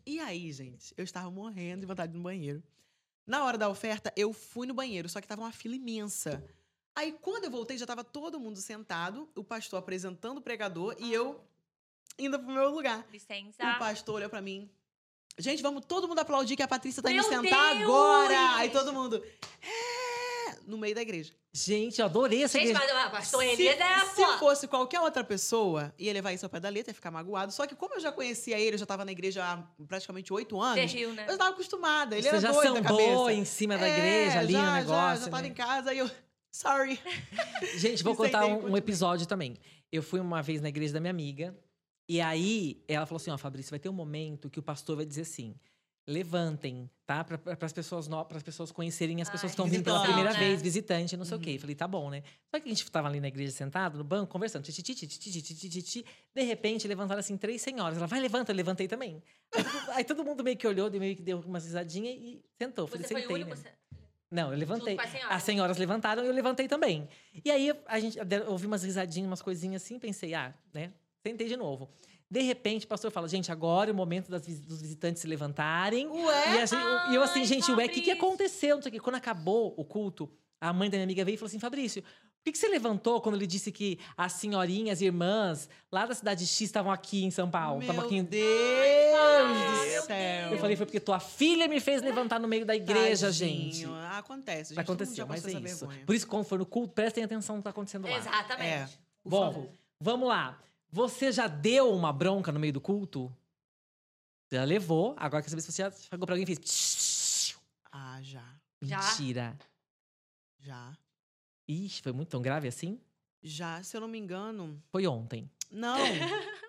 E aí, gente, eu estava morrendo de vontade de ir no banheiro. Na hora da oferta, eu fui no banheiro, só que tava uma fila imensa. Aí, quando eu voltei, já tava todo mundo sentado, o pastor apresentando o pregador e eu indo pro meu lugar. Licença. O pastor olhou pra mim. Gente, vamos todo mundo aplaudir que a Patrícia tá indo Meu sentar Deus! agora. Aí todo mundo. É! No meio da igreja. Gente, eu adorei essa Gente, igreja. mas o pastor se, é, se fosse qualquer outra pessoa, ia levar isso ao pé da letra, ia ficar magoado. Só que como eu já conhecia ele, eu já tava na igreja há praticamente oito Você anos, riu, né? eu já tava acostumada. Ele Você era já doido sambou cabeça. em cima da É, igreja, ali já, no Já, negócio. já tava né? em casa e eu. Sorry. Gente, vou [laughs] contar um, um episódio também. Eu fui uma vez na igreja da minha amiga, e aí ela falou assim: ó, Fabrício, vai ter um momento que o pastor vai dizer assim. Levantem, tá? Para as pessoas para as pessoas conhecerem as Ai, pessoas que estão vindo pela primeira né? vez, visitante, não sei uhum. o quê. Uhum. Falei, tá bom, né? Só que a gente estava ali na igreja sentado, no banco, conversando. Ti, ti, ti, de repente, levantaram assim três senhoras. Ela vai, levanta, eu levantei também. Aí, aí, todo mundo meio que olhou, meio que deu uma risadinha e sentou. Falei, Você sentei. Foi o único, né? Não, eu levantei. Senhora. As senhoras levantaram e eu levantei também. E aí a gente ouvi umas risadinhas, umas coisinhas assim, pensei, ah, né? Sentei de novo. De repente, o pastor fala, gente, agora é o momento das dos visitantes se levantarem. Ué? E, assim, eu- e eu assim, Ai, gente, ué, o que, que Fabrício. aconteceu? Não sei o quê. Quando acabou o culto, a mãe da minha amiga veio e falou assim, Fabrício, por que, que você levantou quando ele disse que as senhorinhas, irmãs, lá da cidade X estavam aqui em São Paulo? Meu aqui em... Deus do céu. Eu falei, foi porque tua filha me fez levantar no meio da igreja, Tadinho. gente. Acontece, gente. Aconteceu, mas é isso. vergonha. Por isso, quando for no culto, prestem atenção no que tá acontecendo lá. Exatamente. É. Bom, vamos lá. Você já deu uma bronca no meio do culto? Já levou. Agora quer saber se você já chegou pra alguém e fez. Ah, já. Já? Mentira. Já. Ixi, foi muito tão grave assim? Já, se eu não me engano. Foi ontem. Não. [laughs]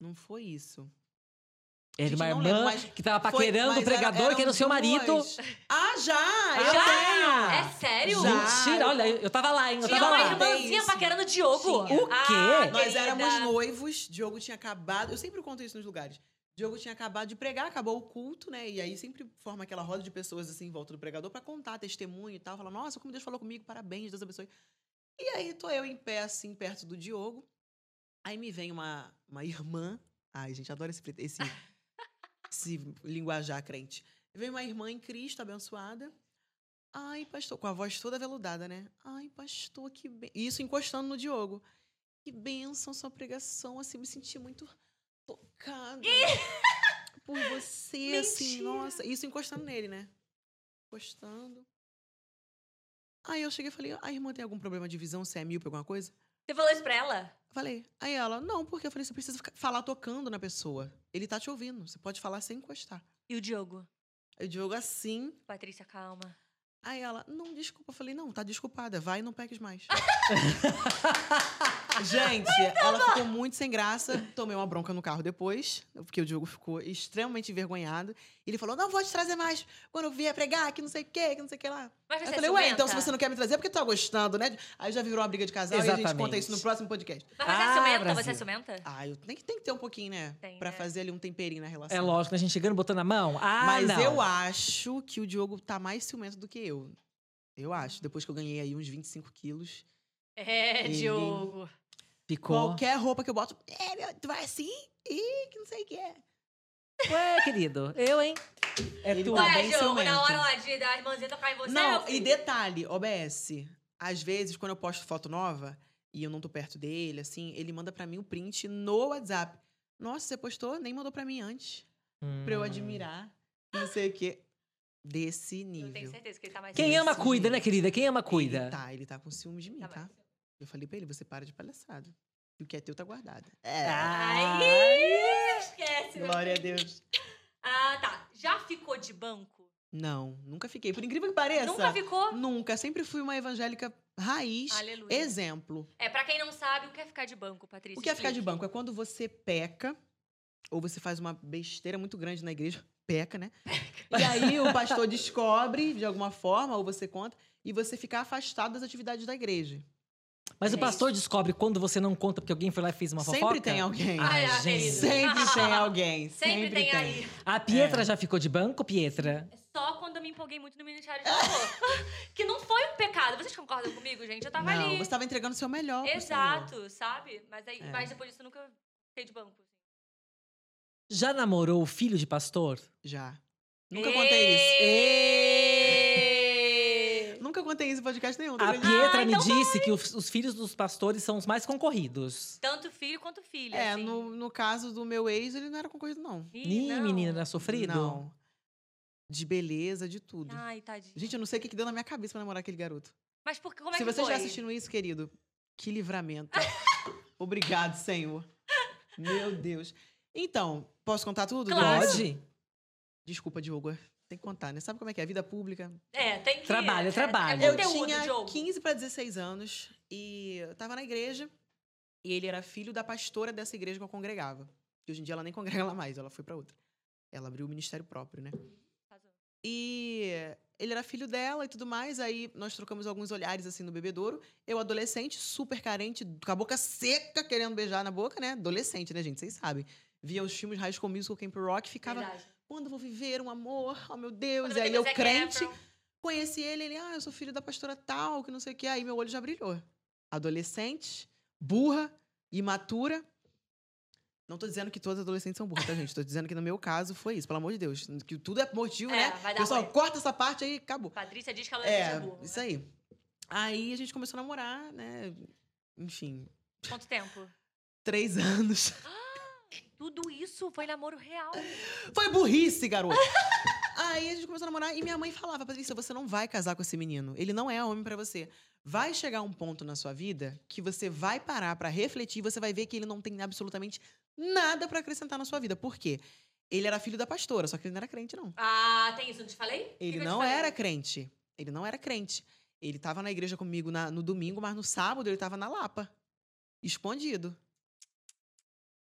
não foi isso. Era uma irmã lembro, que tava Foi- paquerando mas o pregador, eram que era o seu marido. duas. Ah, já! Eu Já? tenho! É sério? Já. Mentira, olha, eu tava lá, hein? Eu Tinha tava uma lá. irmãzinha paquerando o Diogo. Tinha. O quê? Ah, Nós querida. éramos noivos, Diogo tinha acabado. Eu sempre conto isso nos lugares. Diogo tinha acabado de pregar, acabou o culto, né? E aí sempre forma aquela roda de pessoas assim em volta do pregador pra contar testemunho e tal. Falar, nossa, como Deus falou comigo, parabéns, Deus abençoe. E aí tô eu em pé, assim, perto do Diogo. Aí me vem uma, uma irmã. Ai, gente, adoro esse, esse, esse linguajar crente. Vem uma irmã em Cristo, abençoada. Ai, pastor, com a voz toda veludada, né? Ai, pastor, que bem. Isso encostando no Diogo. Que bênção sua pregação, assim, me senti muito tocada [laughs] por você, assim, Mentira. nossa. Isso encostando nele, né? Encostando. Aí eu cheguei e falei, a irmã tem algum problema de visão, se é míope, alguma coisa? Você falou isso pra ela? Falei. Aí ela, não, porque eu falei, você precisa ficar- falar tocando na pessoa. Ele tá te ouvindo, você pode falar sem encostar. E o Diogo? Aí o Diogo assim, Patrícia, calma. Aí ela, não, desculpa. Eu falei, não, tá desculpada, vai e não peques mais. [laughs] Gente, ela ficou muito sem graça. Tomei uma bronca no carro depois, porque o Diogo ficou extremamente envergonhado. E ele falou: não vou te trazer mais quando eu vier pregar, que não sei o quê, que não sei o que lá. Mas eu é falei, ué, então se você não quer me trazer, é porque tu tá gostando, né? Aí já virou uma briga de casal e a gente conta Exatamente. isso no próximo podcast. Mas você é Ah, ciumenta? Brasil. Você é ciumenta? Ah, eu tem que, tem que ter um pouquinho, né? Tem, pra né? fazer ali um temperinho na relação. É lógico, né? A gente chegando, botando a mão. Ah, Mas não. eu acho que o Diogo tá mais ciumento do que eu. Eu acho. Depois que eu ganhei aí uns 25 quilos. É, Ele- Diogo. Ficou. Qualquer roupa que eu boto, é, meu, tu vai assim? Ih, que não sei o que é. Ué, querido, eu, hein? É Ele tudo. tá Ué, bem Diogo, ciumento. na hora lá de da irmãzinha tocar em você, não, e detalhe, OBS. Às vezes, quando eu posto foto nova e eu não tô perto dele, assim, ele manda pra mim o print no WhatsApp. Nossa, você postou? Nem mandou pra mim antes. Pra eu Hum. admirar. Não sei o quê. Desse Eu tenho nível. certeza que ele tá mais Quem ama, cuida, né, jeito. querida? Quem ama, Ele cuida. tá, ele tá com ciúme de mim, Tá tá? Eu falei pra ele, você para de palhaçada. E o que é teu tá guardado. Ai, esquece. meu Glória a. Deus. Ah, tá. Já ficou de banco? Não, nunca fiquei. Por incrível que pareça. Nunca ficou? Nunca. Sempre fui uma evangélica raiz. Aleluia. Exemplo. É, pra quem não sabe, o que é ficar de banco, Patrícia? O que é ficar de banco? É quando você peca, ou você faz uma besteira muito grande na igreja, peca, né? E aí o [laughs] pastor descobre, de alguma forma, ou você conta, e você fica afastado das atividades da igreja. Mas o É pastor descobre quando você não conta porque alguém foi lá e fez uma fofoca? Sempre tem alguém. Ai, Ai, ah, gente. Sempre tem [laughs] alguém. Sempre, tem, aí. A Pietra já ficou de banco, Pietra? É Só quando eu me empolguei muito no Ministério de Louvor. [laughs] que não foi um pecado. Vocês concordam comigo, gente? Eu tava Não, ali. você estava entregando o seu melhor. Exato, sabe? Mas, aí, É. mas depois disso eu nunca fiquei de banco. assim. Já namorou o filho de pastor? Já. Nunca contei isso. Ê! Nunca contei isso em podcast nenhum. tá A? Pietra Ah, me então disse que os, os filhos dos pastores são os mais concorridos. Tanto filho quanto filha. É, assim. no, no caso do meu ex, ele não era concorrido, não. Ih, não. menina, era sofrido? Não. De beleza, de tudo. Ai, tadinho. Gente, eu não sei o que, que deu na minha cabeça pra namorar aquele garoto. Mas por, como é Se que você foi? estiver assistindo isso, querido, que livramento. [laughs] Obrigado, Senhor. Meu Deus. Então, posso contar tudo? Claro. Pode? Desculpa, Diogo. Tem que contar, né? Sabe como é que é? Vida pública. É, tem que... Trabalho, é, trabalho. É, Eu conteúdo, tinha Diogo. 15 para 16 anos e eu tava na igreja e ele era filho da pastora dessa igreja que eu congregava. Que hoje em dia ela nem congrega lá mais, ela foi para outra. Ela abriu o ministério próprio, né? E ele era filho dela e tudo mais. Aí nós trocamos alguns olhares assim no bebedouro. Eu, adolescente, super carente, com a boca seca, querendo beijar na boca, né? Adolescente, né, gente? Vocês sabem. Via os filmes High School Musical, Camp Rock, ficava, Verdade. Quando vou viver um amor? Oh, meu Deus. Quando e aí eu, Zac crente, conheci ele, ele, ah, eu sou filho da pastora tal, que não sei o que. Aí meu olho já brilhou. Adolescente, burra, imatura. Não tô dizendo que todas as adolescentes são burras, tá, gente? Tô dizendo que no meu caso foi isso, pelo amor de Deus. Que tudo é motivo, É, né? vai dar Pessoal, ruim. corta essa parte aí, acabou. Patrícia diz que ela É, é burro. isso aí. Aí a gente começou a namorar, né? Enfim, Quanto tempo? três [laughs] anos. Tudo isso foi namoro real. Foi burrice, garoto. [laughs] Aí a gente começou a namorar e minha mãe falava, Patrícia, você não vai casar com esse menino. Ele não é homem pra você. Vai chegar um ponto na sua vida que você vai parar pra refletir e você vai ver que ele não tem absolutamente nada pra acrescentar na sua vida. Por quê? Ele era filho da pastora, só que ele não era crente, não. Ah, tem isso, não te falei? Ele que não falei? era crente. Ele não era crente. Ele tava na igreja comigo na- no domingo, mas no sábado ele tava na Lapa. Escondido.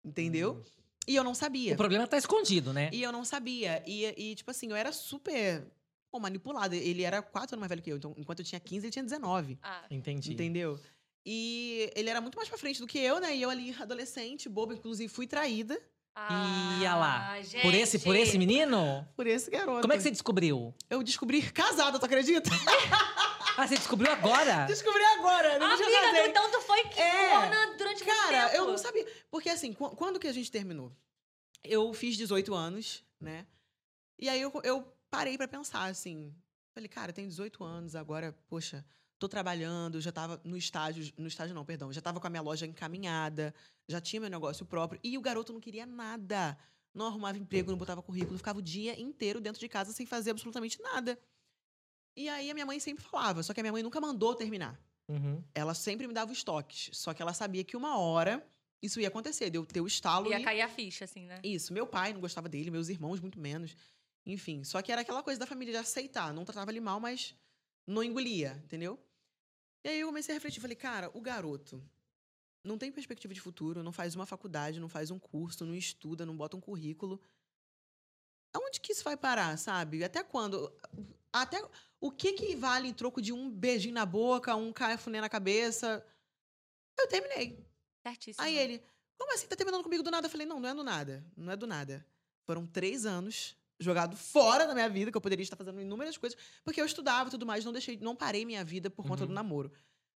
Entendeu? E eu não sabia. O problema tá escondido, né? E eu não sabia. E, e, tipo assim, eu era super pô, manipulada. Ele era quatro anos mais velho que eu. Então, enquanto eu tinha 15, ele tinha 19. Ah, Entendi. Entendeu? E ele era muito mais pra frente do que eu, né? E eu ali, adolescente, boba, inclusive fui traída ah, Ia lá. Gente. Por esse, por esse menino? por esse garoto. Como é que você descobriu? Eu descobri casada, tu acredita? [laughs] Ah, você descobriu agora? descobri agora. Não Amiga, tinha tu, casei. então tu foi É. corna durante muito Cara, tempo. eu não sabia. Porque assim, qu- quando que a gente terminou? Eu fiz 18 anos, né? E aí eu, eu parei pra pensar, assim. Falei, cara, eu tenho 18 anos, agora, poxa, tô trabalhando, já tava no estágio. No estágio não, perdão. Já tava com a minha loja encaminhada, já tinha meu negócio próprio. E o garoto não queria nada. Não arrumava emprego, não botava currículo, ficava o dia inteiro dentro de casa sem fazer absolutamente nada. E aí a minha mãe sempre falava, só que a minha mãe nunca mandou terminar Uhum. ela sempre me dava os toques. Só que ela sabia que uma hora isso ia acontecer, de eu ter o estalo Ia e... cair a ficha, assim, né? Isso, meu pai não gostava dele, meus irmãos muito menos. Enfim, só que era aquela coisa da família de aceitar. Não tratava ele mal, mas não engolia, entendeu? E aí eu comecei a refletir, falei, cara, o garoto não tem perspectiva de futuro, não faz uma faculdade, não faz um curso, não estuda, não bota um currículo. Aonde que isso vai parar, sabe? Até quando? Até o que que vale em troco de um beijinho na boca, um cafuné na cabeça? Eu terminei. Certíssimo. Aí ele, como assim? Tá terminando comigo do nada? Eu falei, não, não é do nada. Não é do nada. Foram três anos jogado fora da minha vida, que eu poderia estar fazendo inúmeras coisas, porque eu estudava e tudo mais, não deixei, não parei minha vida por conta Uhum. do namoro.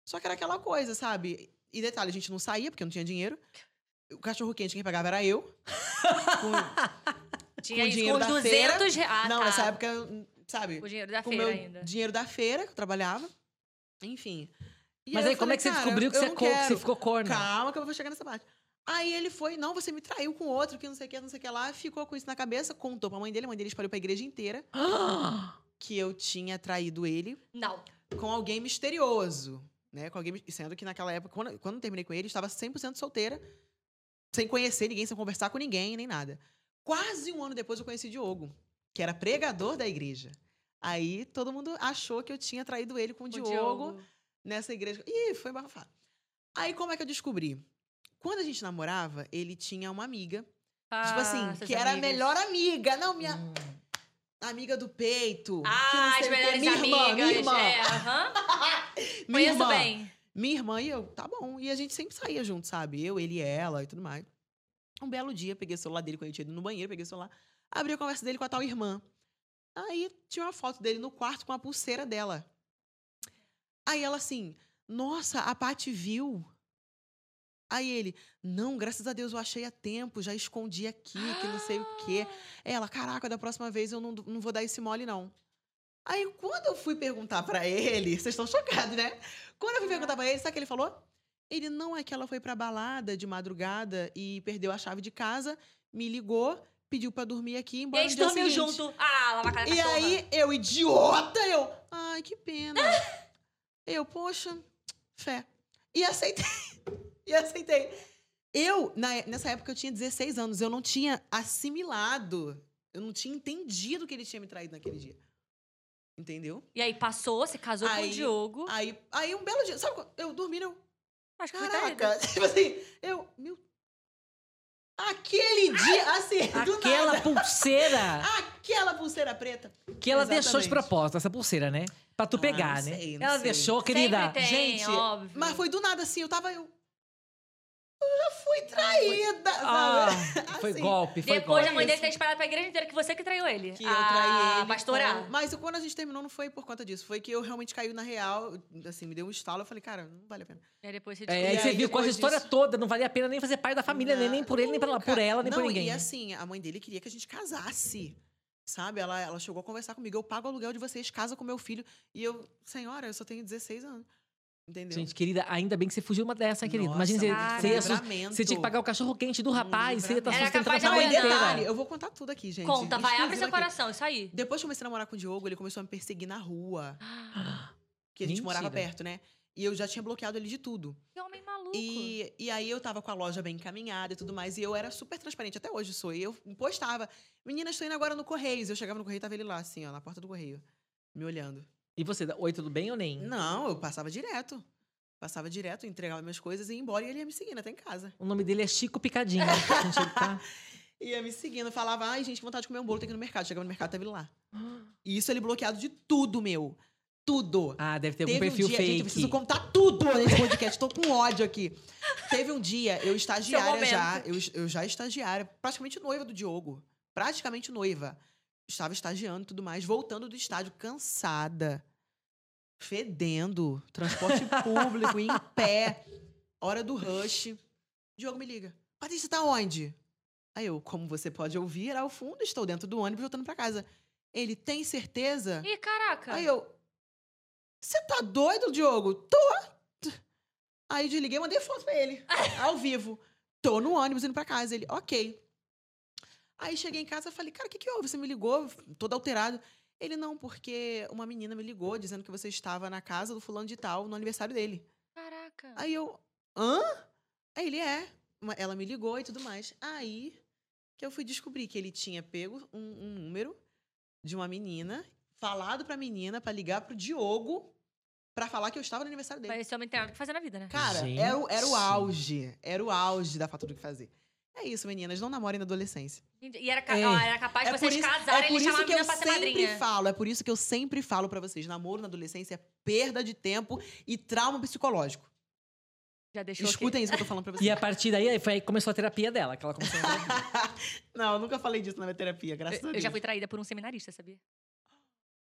Só que era aquela coisa, sabe? E detalhe, a gente não saía, porque eu não tinha dinheiro. O cachorro quente quem pagava era eu. [laughs] Com- Tinha com isso dinheiro com os da 200 reais. Ah, não, tá. nessa época, sabe? O dinheiro da com o feira meu ainda. dinheiro da feira, que eu trabalhava. Enfim. E Mas aí, eu como é falei, que você "Cara, descobriu que você, co- que você quero." ficou corno? Calma que eu vou chegar nessa parte. Aí ele foi, não, você me traiu com outro, que não sei o que, não sei o que lá. Ficou com isso na cabeça, contou pra mãe dele. A mãe dele espalhou pra igreja inteira [gasps] que eu tinha traído ele Não. com alguém misterioso. Né? Com alguém, sendo que naquela época, quando, quando eu terminei com ele, eu estava 100% solteira, sem conhecer ninguém, sem conversar com ninguém, nem nada. Quase um ano depois eu conheci Diogo, que era pregador da igreja. Aí todo mundo achou que eu tinha traído ele com o O Diogo nessa igreja. Ih, foi bafado. Aí como é que eu descobri? Quando a gente namorava, ele tinha uma amiga, tipo assim, Ah, que era a amigas. melhor amiga. Não, minha Hum. amiga do peito. Ah, as melhores minha irmã, amigas. minha irmã. É, aham. [laughs] minha Conheço irmã. bem. Minha irmã e eu, tá bom. E a gente sempre saía junto, sabe? Eu, ele e ela e tudo mais. Um belo dia, peguei o celular dele quando ele tinha ido no banheiro, peguei o celular, abri a conversa dele com a tal irmã. Aí tinha uma foto dele no quarto com a pulseira dela. Aí ela assim, nossa, a Paty viu. Aí ele, não, graças a Deus eu achei a tempo, já escondi aqui, que não sei o quê. Ela, caraca, da próxima vez eu não, não vou dar esse mole, não. Aí, quando eu fui perguntar pra ele, vocês estão chocados, né? Quando eu fui perguntar pra ele, sabe o que ele falou? Ele, não, é que ela foi pra balada de madrugada e perdeu a chave de casa, me ligou, pediu pra dormir aqui e E embora no dia dormiu junto. Ah, lava a cara da E cachorra. aí, eu, idiota, eu, ai, que pena. [laughs] eu, poxa, fé. E aceitei. [laughs] e aceitei. Eu, na- nessa época, eu tinha 16 anos, eu não tinha assimilado, eu não tinha entendido que ele tinha me traído naquele dia. Entendeu? E aí passou, você casou com Aí- o Diogo. Aí, aí um belo dia, sabe, eu dormi, eu, Acho que caraca, [laughs] tipo assim, eu, meu, aquele dia, assim, do Aquela nada, pulseira [laughs] aquela pulseira preta. que ela deixou de Exatamente. propósito, essa pulseira, né? Pra tu Ah, pegar, não né? sei, não ela sei. deixou, querida. Tem, Gente, óbvio. Mas foi do nada, assim, eu tava, eu, eu já fui traída, Ah, sabe? [laughs] foi Assim, golpe, foi Depois golpe. a mãe dele ter espalhado pra igreja inteira que você que traiu ele. Que eu ah, traí ele. Pastorar. com- Mas quando a gente terminou, não foi por conta disso. Foi que eu realmente caí na real, assim, me deu um estalo. Eu falei, cara, não vale a pena. E aí depois você É, descobriu. aí E você aí, viu com essa depois história disso- toda, não valia a pena nem fazer parte da família, nem, nem por ele, nem por ela, nem não, por ninguém. E assim, a mãe dele queria que a gente casasse. Sabe? Ela, ela chegou a conversar comigo. Eu pago o aluguel de vocês, casa com meu filho. E eu, senhora, eu só tenho 16 anos. Entendeu? Gente, querida, ainda bem que você fugiu uma dessa, querida. Nossa, Imagina, você, cara, você, você tinha que pagar o cachorro quente do rapaz, você ia estar Era sustentando a família detalhe, eu vou contar tudo aqui, gente. Conta, vai, abre seu aqui. coração, isso aí. Depois que eu comecei a namorar com o Diogo, ele começou a me perseguir na rua. [gasps] Que a gente morava Mentira. perto, né? E eu já tinha bloqueado ele de tudo. Que homem maluco. E, e aí eu tava com a loja bem encaminhada e tudo mais. E eu era super transparente, até hoje sou. E eu postava, meninas, estou indo agora no Correios. Eu chegava no Correio e tava ele lá, assim, ó, na porta do Correio, me olhando. E você, oi, tudo bem ou nem? Não, eu passava direto. Passava direto, entregava minhas coisas e ia embora e ele ia me seguindo até em casa. O nome dele é Chico Picadinho. Gente, ele tá... [laughs] Ia me seguindo, falava, ai, gente, que vontade de comer um bolo, tem que ir no mercado. Chegava no mercado, tava ele lá. [gasps] E isso ele bloqueado de tudo, meu. Tudo. Ah, deve ter algum Teve um perfil dia, fake. gente, eu preciso contar tudo nesse podcast. Tô com ódio aqui. Teve um dia, eu estagiária já, eu, eu já estagiária, praticamente noiva do Diogo. Praticamente noiva. Estava estagiando e tudo mais, voltando do estádio, cansada, fedendo, transporte [laughs] público, em pé, hora do rush. Diogo me liga. Patrícia, tá onde? Aí eu, como você pode ouvir, ao fundo, estou dentro do ônibus voltando pra casa. Ele, tem certeza? Ih, caraca. Aí eu. Você tá doido, Diogo? Tô. Aí desliguei e mandei foto pra ele. [laughs] ao vivo. Tô no ônibus indo pra casa. Ele, ok. Aí cheguei em casa e falei, cara, o que, que houve? Você me ligou, todo alterado. Ele, não, porque uma menina me ligou dizendo que você estava na casa do fulano de tal no aniversário dele. Caraca. Aí eu, hã? Aí ele é. Ela me ligou e tudo mais. Aí que eu fui descobrir que ele tinha pego um, um número de uma menina, falado pra menina pra ligar pro Diogo pra falar que eu estava no aniversário dele. Mas esse homem tem nada o que fazer na vida, né? Cara, Gente. era, o- era o auge. Era o auge da falta do que fazer. É isso, meninas. Não namorem na adolescência. E era, ca- É. ó, era capaz É de por vocês isso, casarem é e por chamar isso a que eu menina pra ser sempre madrinha. falo. É por isso que eu sempre falo pra vocês. Namoro na adolescência é perda de tempo e trauma psicológico. Já deixou Escutem isso que eu tô falando pra [laughs] vocês. E a partir daí, foi aí que começou a terapia dela, que ela começou a [laughs] Não, eu nunca falei disso na minha terapia, graças a Eu, Deus. eu já fui traída por um seminarista, sabia?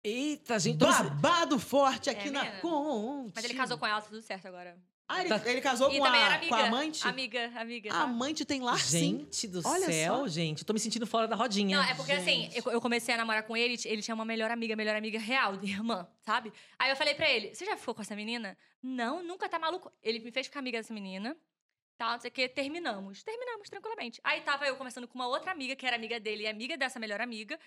Eita, gente. essa- Babado forte aqui É na? Conte. Mas ele casou com ela, tá tudo certo agora. Ah, ele, Tá. ele casou e com a, era amiga. com a amante? Amiga, amiga. A amante tem lá sim. Gente do Olha céu, só. gente. Eu tô me sentindo fora da rodinha. Não, é porque assim, eu, eu comecei a namorar com ele, ele tinha uma melhor amiga, melhor amiga real, de irmã, sabe? Aí eu falei pra ele: Você já ficou com essa menina? Não, nunca tá maluco. Ele me fez ficar amiga dessa menina. Tá, não sei o que, terminamos. Terminamos tranquilamente. Aí tava eu conversando com uma outra amiga, que era amiga dele e amiga dessa melhor amiga.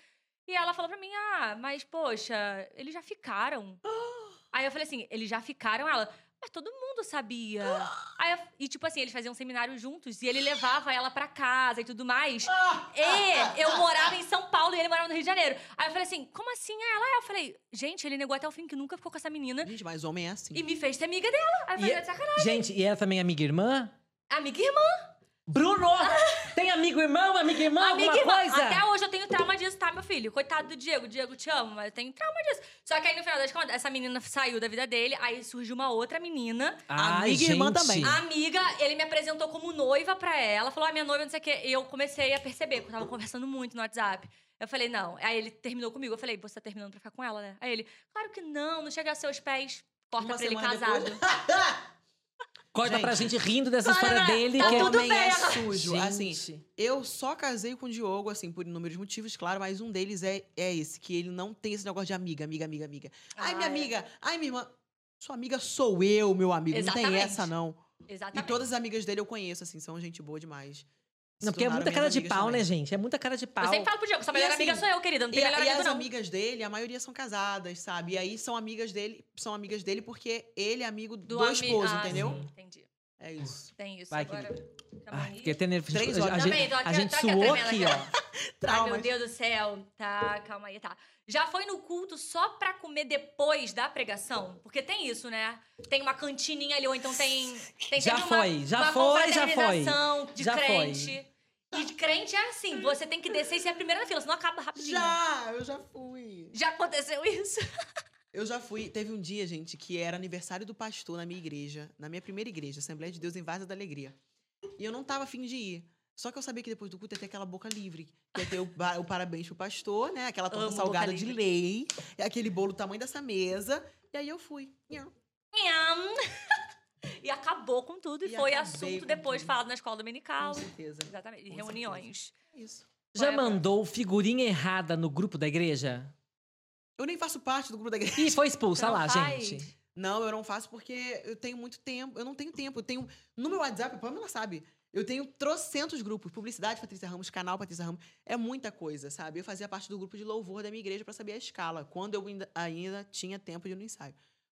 E ela falou pra mim: Ah, mas poxa, eles já ficaram. [gasps] Aí eu falei assim: Eles já ficaram? Ela. Mas todo mundo sabia. Aí eu- e, tipo assim, eles faziam seminário juntos e ele levava ela pra casa e tudo mais. E eu morava em São Paulo e ele morava no Rio de Janeiro. Aí eu falei assim: como assim? Aí ela, eu falei, gente, ele negou até o fim que nunca ficou com essa menina Gente, mas homem é assim. e me fez ser amiga dela. Aí eu E falei, é- "Tá de sacanagem. Gente, e ela também é amiga e irmã? Amiga e irmã. Bruno! tem amigo irmão, amiga irmã, amiga alguma e irmã. coisa? Até hoje eu tenho trauma disso, tá, meu filho? Coitado do Diego. Diego, te amo, mas eu tenho trauma disso. Só que aí, no final das contas, essa menina saiu da vida dele, aí surgiu uma outra menina. Ai, Amiga e irmã gente. também. A amiga, ele me apresentou como noiva pra ela, falou, ah, minha noiva, não sei o quê. E eu comecei a perceber, porque eu tava conversando muito no WhatsApp. Eu falei, não. Aí ele terminou comigo. Eu falei, você tá terminando pra ficar com ela, né? Aí ele, claro que não, não chega a seus pés. Corta Uma pra ele casado. [laughs] Corta Gente. pra gente rindo dessa Para, história dele. tá que é- tudo homem bem é sujo. Assim, Gente. eu só casei com o Diogo, assim, por inúmeros motivos, claro, mas um deles é, é esse, que ele não tem esse negócio de amiga, amiga, amiga, amiga. Ai, Ah, minha é. amiga, ai, minha irmã. Sua amiga sou eu, meu amigo. Não tem Exatamente. essa, não. E Exatamente. todas as amigas dele eu conheço, assim, são gente boa demais. Não, porque é muita cara de pau, também. né, gente? É muita cara de pau. Eu sempre falo pro Diego, sua melhor assim, amiga sou eu, querida. Não tem E, melhor e amigo, as não. amigas dele, a maioria são casadas, sabe? E aí são amigas dele, são amigas dele porque ele é amigo do, ami- esposo, Ah, entendeu? sim, entendi. É isso. Tem isso. Vai, Agora, fiquei até nervoso. Três A, horas. gente, Também, tô a gente suou aqui, aqui. [laughs] ó. Ai, meu. Deus do céu. Tá, calma aí, tá. Já foi no culto só pra comer depois da pregação? Porque tem isso, né? Tem uma cantininha ali, ou então tem. tem Já uma, foi, já uma foi, já foi. confraternização de Já foi. E de crente é assim: você tem que descer e ser a primeira na fila, senão acaba rapidinho. Já, eu já fui. Já aconteceu isso? Eu já fui. Teve um dia, gente, que era aniversário do pastor na minha igreja, na minha primeira igreja, Assembleia de Deus em Vaza da Alegria. E eu não tava afim de ir. Só que eu sabia que depois do culto ia ter aquela boca livre. Que ia ter o, o parabéns pro pastor, né? Aquela torta Amo salgada de lei. Aquele bolo do tamanho dessa mesa. E aí eu fui. Nham. Nham. E acabou com tudo. E, E foi assunto depois tudo. falado na escola dominical. Com certeza. Exatamente. E Com reuniões. É isso. Já Vai, mandou figurinha errada no grupo da igreja? Eu nem faço parte do grupo da igreja. E foi expulsa lá, faz. gente. Não, eu não faço porque eu tenho muito tempo. Eu não tenho tempo. Eu tenho. No meu WhatsApp, a Pamela sabe. Eu tenho trocentos grupos. Publicidade, Patrícia Ramos, canal Patrícia Ramos. É muita coisa, sabe? Eu fazia parte do grupo de louvor da minha igreja para saber a escala. Quando eu ainda, ainda tinha tempo de ir no ensaio.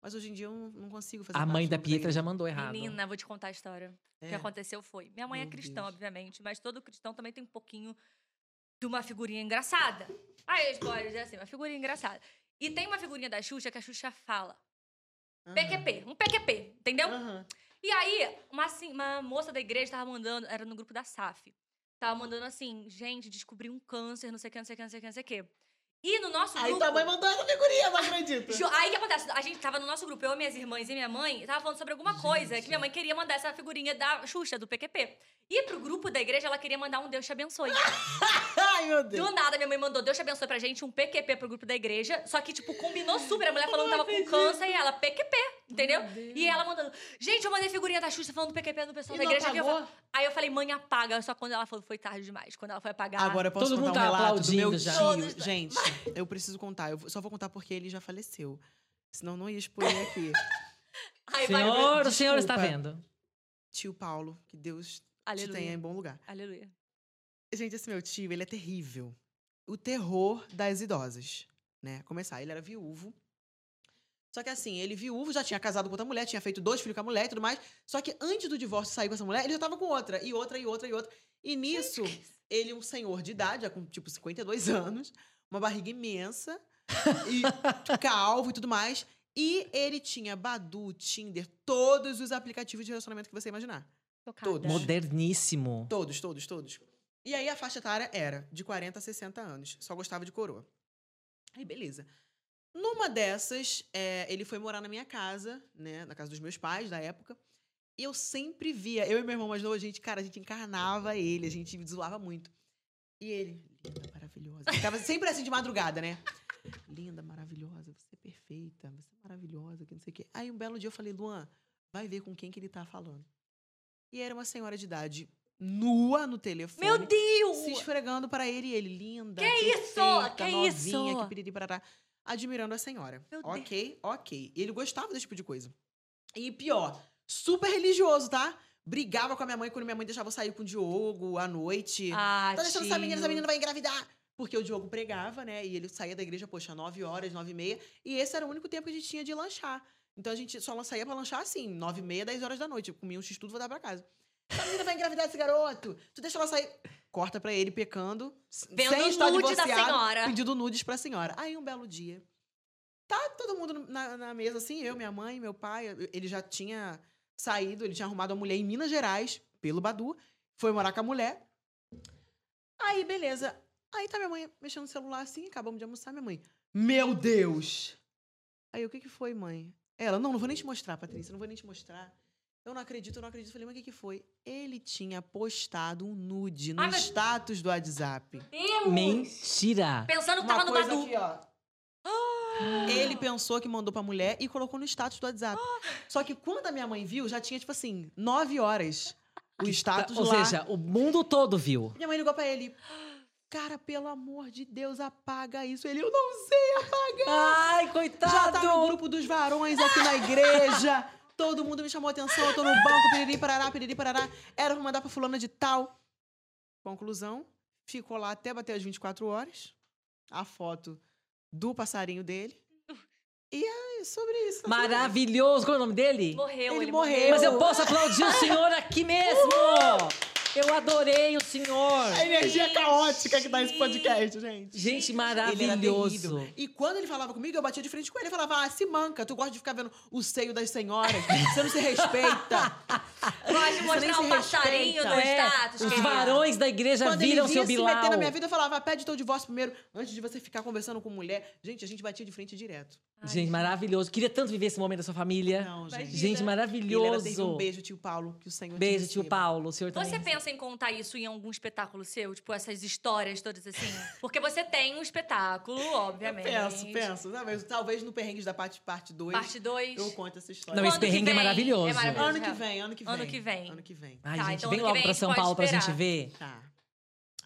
Mas hoje em dia eu não, não consigo fazer A mãe da Pietra já mandou errado. Menina, vou te contar a história. O que É. aconteceu foi. Minha mãe é Meu cristã, Deus. obviamente, mas todo cristão também tem um pouquinho de uma figurinha engraçada. Aí eles podem dizer assim, uma figurinha engraçada. E tem uma figurinha da Xuxa que a Xuxa fala. Aham. PQP, um PQP, entendeu? Aham. E aí, uma, assim, uma moça da igreja tava mandando, era no grupo da SAF. Tava mandando assim, gente, descobri um câncer, não sei o que, não sei o que, não sei o que, não sei o que. E no nosso Aí grupo. tua mãe mandou essa figurinha, não acredito. Aí o que acontece? A gente tava no nosso grupo, eu, minhas irmãs e minha mãe, tava falando sobre alguma coisa que minha mãe queria mandar essa figurinha da Xuxa, do PQP. E pro grupo da igreja, ela queria mandar um Deus te abençoe. [laughs] Ai, meu Deus. Do nada, minha mãe mandou Deus te abençoe pra gente, um PQP pro grupo da igreja. Só que, tipo, combinou super. A mulher falando que tava com câncer e ela, PQP, entendeu? E ela mandando, gente, eu mandei figurinha da Xuxa falando do PQP no pessoal E da não igreja. que eu apagou? fa- Aí eu falei, mãe, apaga. Só quando ela falou, foi tarde demais. Quando ela foi apagar. Agora eu posso Todo mundo um tá relato do meu aplaudindo já. tio. Gente, eu preciso contar. Eu só vou contar porque ele já faleceu. Senão não ia expor ele aqui. [laughs] Vai. Senhor, o senhor está vendo. Tio Paulo, que Deus te Aleluia. tenha em bom lugar. Aleluia. Gente, esse meu tio, ele é terrível. O terror das idosas, né? Começar, ele era viúvo. Só que assim, ele viúvo, já tinha casado com outra mulher, tinha feito dois filhos com a mulher e tudo mais. Só que antes do divórcio sair com essa mulher, ele já tava com outra, e outra, e outra, e outra. E nisso, ele, um senhor de idade, já com tipo 52 [laughs] anos, uma barriga imensa, e [laughs] calvo e tudo mais. E ele tinha Badu, Tinder, todos os aplicativos de relacionamento que você imaginar. Chocada. Todos. Moderníssimo. Todos, todos, todos. E aí a faixa etária era de 40 a 60 anos. Só gostava de coroa. Aí, beleza. Numa dessas, é, ele foi morar na minha casa, né? Na casa dos meus pais, da época. E eu sempre via, eu e meu irmão mais novo, a gente, cara, a gente encarnava ele, a gente zoava muito. E ele, linda, maravilhosa. Ficava sempre assim de madrugada, né? Linda, maravilhosa, você é perfeita, você é maravilhosa, que não sei o quê. Aí um belo dia eu falei, Luan, vai ver com quem que ele tá falando. E era uma senhora de idade nua no telefone. Meu Deus! Se esfregando para ele e ele, linda. Que isso? perfeita, Que novinha, isso? Que piriri parará. Admirando a senhora. Meu Deus. ok, ok. E ele gostava desse tipo de coisa. E pior, super religioso, tá? Brigava com a minha mãe quando minha mãe deixava eu sair com o Diogo à noite. Ah, tá deixando essa menina, essa tio. menina vai engravidar. Porque o Diogo pregava, né? E ele saía da igreja, poxa, 9 horas, 9 e meia. E esse era o único tempo que a gente tinha de lanchar. Então a gente só saía pra lanchar assim, 9 e meia, 10 horas da noite. Eu comia um x-tudo e voltava pra casa. Essa menina vai engravidar esse garoto. Tu deixa ela sair. Corta pra ele pecando. Vendo sem estar nude da senhora. Pedindo nudes pra senhora. Aí um belo dia. Tá todo mundo na, na mesa assim, eu, minha mãe, meu pai. Ele já tinha saído, ele tinha arrumado uma mulher em Minas Gerais, pelo Badu. Foi morar com a mulher. Aí, beleza. Aí tá minha mãe mexendo no celular assim, acabamos de almoçar, minha mãe. Meu Deus! Aí, o que que foi, mãe? Ela, não, não vou nem te mostrar, Patrícia, não vou nem te mostrar. Eu não acredito, eu não acredito. Eu falei, mas o que que foi? Ele tinha postado um nude no Ai, status do WhatsApp. Deus! Mentira. Pensando que Uma tava no coisa Badu. aqui, ó. Ele pensou que mandou pra mulher e colocou no status do WhatsApp. Só que quando a minha mãe viu, já tinha, tipo assim, nove horas. O status Ou lá. seja, o mundo todo viu. Minha mãe ligou pra ele. Cara, pelo amor de Deus, apaga isso. Ele, eu não sei apagar. Ai, coitado. Já tá no grupo dos varões aqui na igreja. Todo mundo me chamou atenção. Eu tô no banco, piriri, parará, piriri, parará. Era pra mandar pra fulana de tal. Conclusão, ficou lá até bater as 24 horas. A foto do passarinho dele. [laughs] E é sobre isso. tá. Maravilhoso. Qual é o nome dele? Morreu, Ele ele, morreu. Mas eu posso aplaudir o senhor aqui mesmo. Eu adorei o senhor. A energia caótica que dá esse podcast, gente. Gente, Ele maravilhoso. E quando ele falava comigo, eu batia de frente com ele. Eu falava, ah, se manca, tu gosta de ficar vendo o seio das senhoras. Você não se respeita. [laughs] Gosta de Você nem mostrar um passarinho no É, status. os querida. varões da igreja Quando ele viram vinha seu se Bilal. meter na minha vida, eu falava, pede teu divórcio primeiro, antes de você ficar conversando com mulher. Gente, a gente batia de frente direto. Ai, Gente, maravilhoso. Queria tanto viver esse momento da sua família. Não, Imagina. gente. Gente, Ele era maravilhoso. Um beijo, tio Paulo, que o Senhor te Beijo, tio. Paulo. O senhor também. Você pensa em contar isso em algum espetáculo seu? Tipo, essas histórias todas assim? Porque você tem um espetáculo, [laughs] Eu obviamente. penso, penso. Talvez, talvez no Perrengues da parte 2 parte dois, Parte 2. eu conto essa história. Não, esse perrengue é maravilhoso. É maravilhoso. Ano que vem, ano que vem. Ano que vem. Ano que vem. Ai, Tá, gente, então vem logo vem pra São Paulo pra esperar. gente ver. Tá.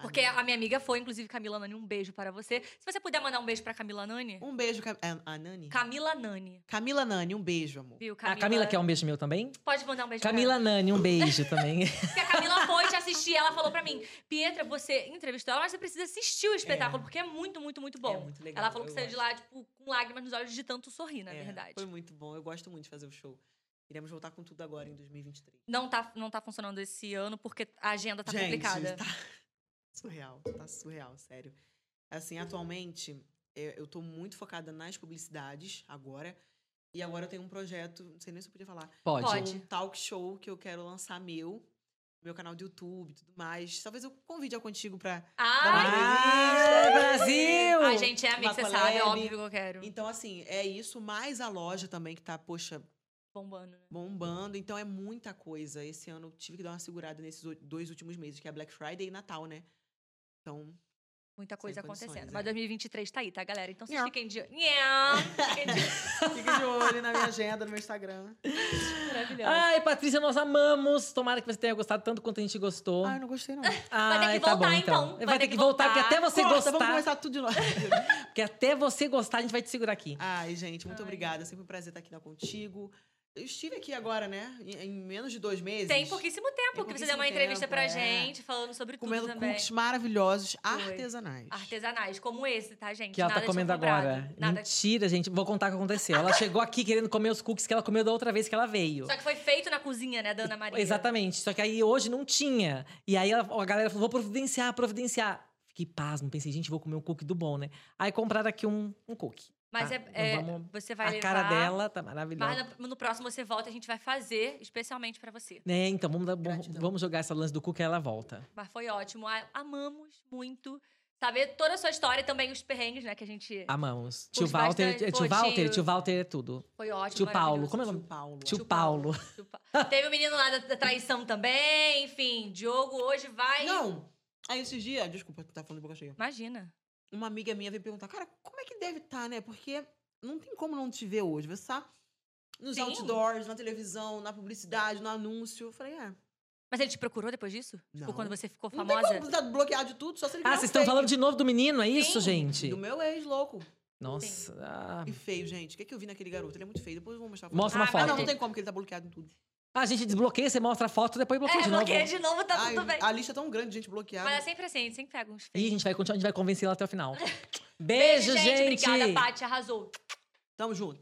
Porque a minha amiga foi, inclusive, Camila Nani. Um beijo para você. Se você puder mandar um beijo pra Camila Nani. Um beijo, Cam... a, a Nani? Camila Nani. Camila Nani, um beijo, amor. Viu? A Camila quer um beijo meu também? Pode mandar um beijo Camila Nani, um beijo também. pra. [laughs] Porque a Camila foi te assistir. Ela falou pra mim: Pietra, você entrevistou ela, mas você precisa assistir o espetáculo, porque é muito, muito, muito bom. É muito legal, ela falou que saiu de lá, tipo, com lágrimas nos olhos de tanto sorrir, na É, verdade. Foi muito bom. Eu gosto muito de fazer o show. Iremos voltar com tudo agora em 2023. Não tá, não tá funcionando esse ano porque a agenda tá Gente, complicada. Tá surreal, tá surreal, sério. Assim, atualmente, é, eu tô muito focada nas publicidades agora. E agora eu tenho um projeto, não sei nem se eu podia falar. Pode. Pode. Um talk show que eu quero lançar meu, meu canal do YouTube e tudo mais. Talvez eu convide a contigo pra. Ah, Brasil! a gente é amigo, você sabe, é óbvio que eu quero. Então, assim, é isso, mais a loja também que tá, poxa, Bombando, né? bombando. Então é muita coisa. Esse ano eu tive que dar uma segurada nesses dois últimos meses, que é Black Friday e Natal, né? Então, Muita coisa acontecendo. é. Mas 2023 tá aí, tá, galera? Então vocês Nham. fiquem de. [laughs] Fiquem de. olho na minha agenda, no meu Instagram. Maravilhoso. Ai, Patrícia, nós amamos. Tomara que você tenha gostado tanto quanto a gente gostou. Ai, não gostei não. [laughs] Ai, que tá voltar, bom, então. Vai, ter que voltar, porque até você Corta, gostar. Vamos começar tudo de novo. [laughs] Porque até você gostar, a gente vai te segurar aqui. Ai, gente, muito Ai. obrigada. Sempre um prazer estar aqui contigo. Eu estive aqui agora, né? Em, menos de dois meses. Tem pouquíssimo tempo Tem que você deu uma entrevista tempo, pra é. gente, falando sobre Comendo tudo também. cookies maravilhosos, Foi. artesanais. Artesanais, como esse, tá, gente? Que ela Nada tá de comendo agora. Nada. Mentira, gente. Vou contar o que aconteceu. Ela chegou aqui querendo comer os cookies que ela comeu da outra vez que ela veio. Só que foi feito na cozinha, né, da Ana Maria? Exatamente. Só que aí hoje não tinha. E aí a galera falou: vou providenciar, providenciar. Fiquei Fiquei pasmo, pensei, gente, vou comer um cookie do bom, né? Aí compraram aqui um, um cookie. Mas tá? é, Então é, vamos- você vai A levar. cara dela tá maravilhosa. Mas no, próximo você volta, a gente vai fazer especialmente pra você. Né, então vamos, dar- vamos jogar essa lance do cookie e ela volta. Mas foi ótimo. Amamos muito saber toda a sua história e também os perrengues, né? Que a gente. Amamos. Tio Walter, bastante. tio Walter, tio- tio Walter é tudo. Foi ótimo. Tio Paulo, como é o nome? Tio Paulo. Tio Paulo. Tio Teve o menino lá da, da traição também. Enfim, Diogo hoje vai. Não. Aí esses dias, desculpa, tá falando de boca cheia. Imagina. Uma amiga minha veio perguntar, cara, como é que deve estar, né? Porque não tem como não te ver hoje. Você tá nos Sim. outdoors, na televisão, na publicidade, no anúncio. Eu falei, é. Mas ele te procurou depois disso? Tipo, Não. quando você ficou Não famosa? tem como tá bloqueado de tudo, só se ele Ah, vocês estão falando de novo do menino, é isso, Sim. gente? Do meu ex, louco. Nossa. ah. E feio, gente. O que, é que eu vi naquele garoto? Ele é muito feio. Depois eu vou mostrar Mostra uma Ah, foto. não, não tem como, porque ele tá bloqueado em tudo. Ah, a gente desbloqueia, você mostra a foto, depois bloqueia É, de novo. bloqueia de novo, tá Ai, tudo bem. a lista é tão grande de gente bloqueada. Mas é sempre assim, a gente sempre pega uns Ih, a feios. gente vai continuar, a gente vai convencer ela até o final. [laughs] Beijo, gente! Obrigada, Paty. Arrasou. Tamo junto.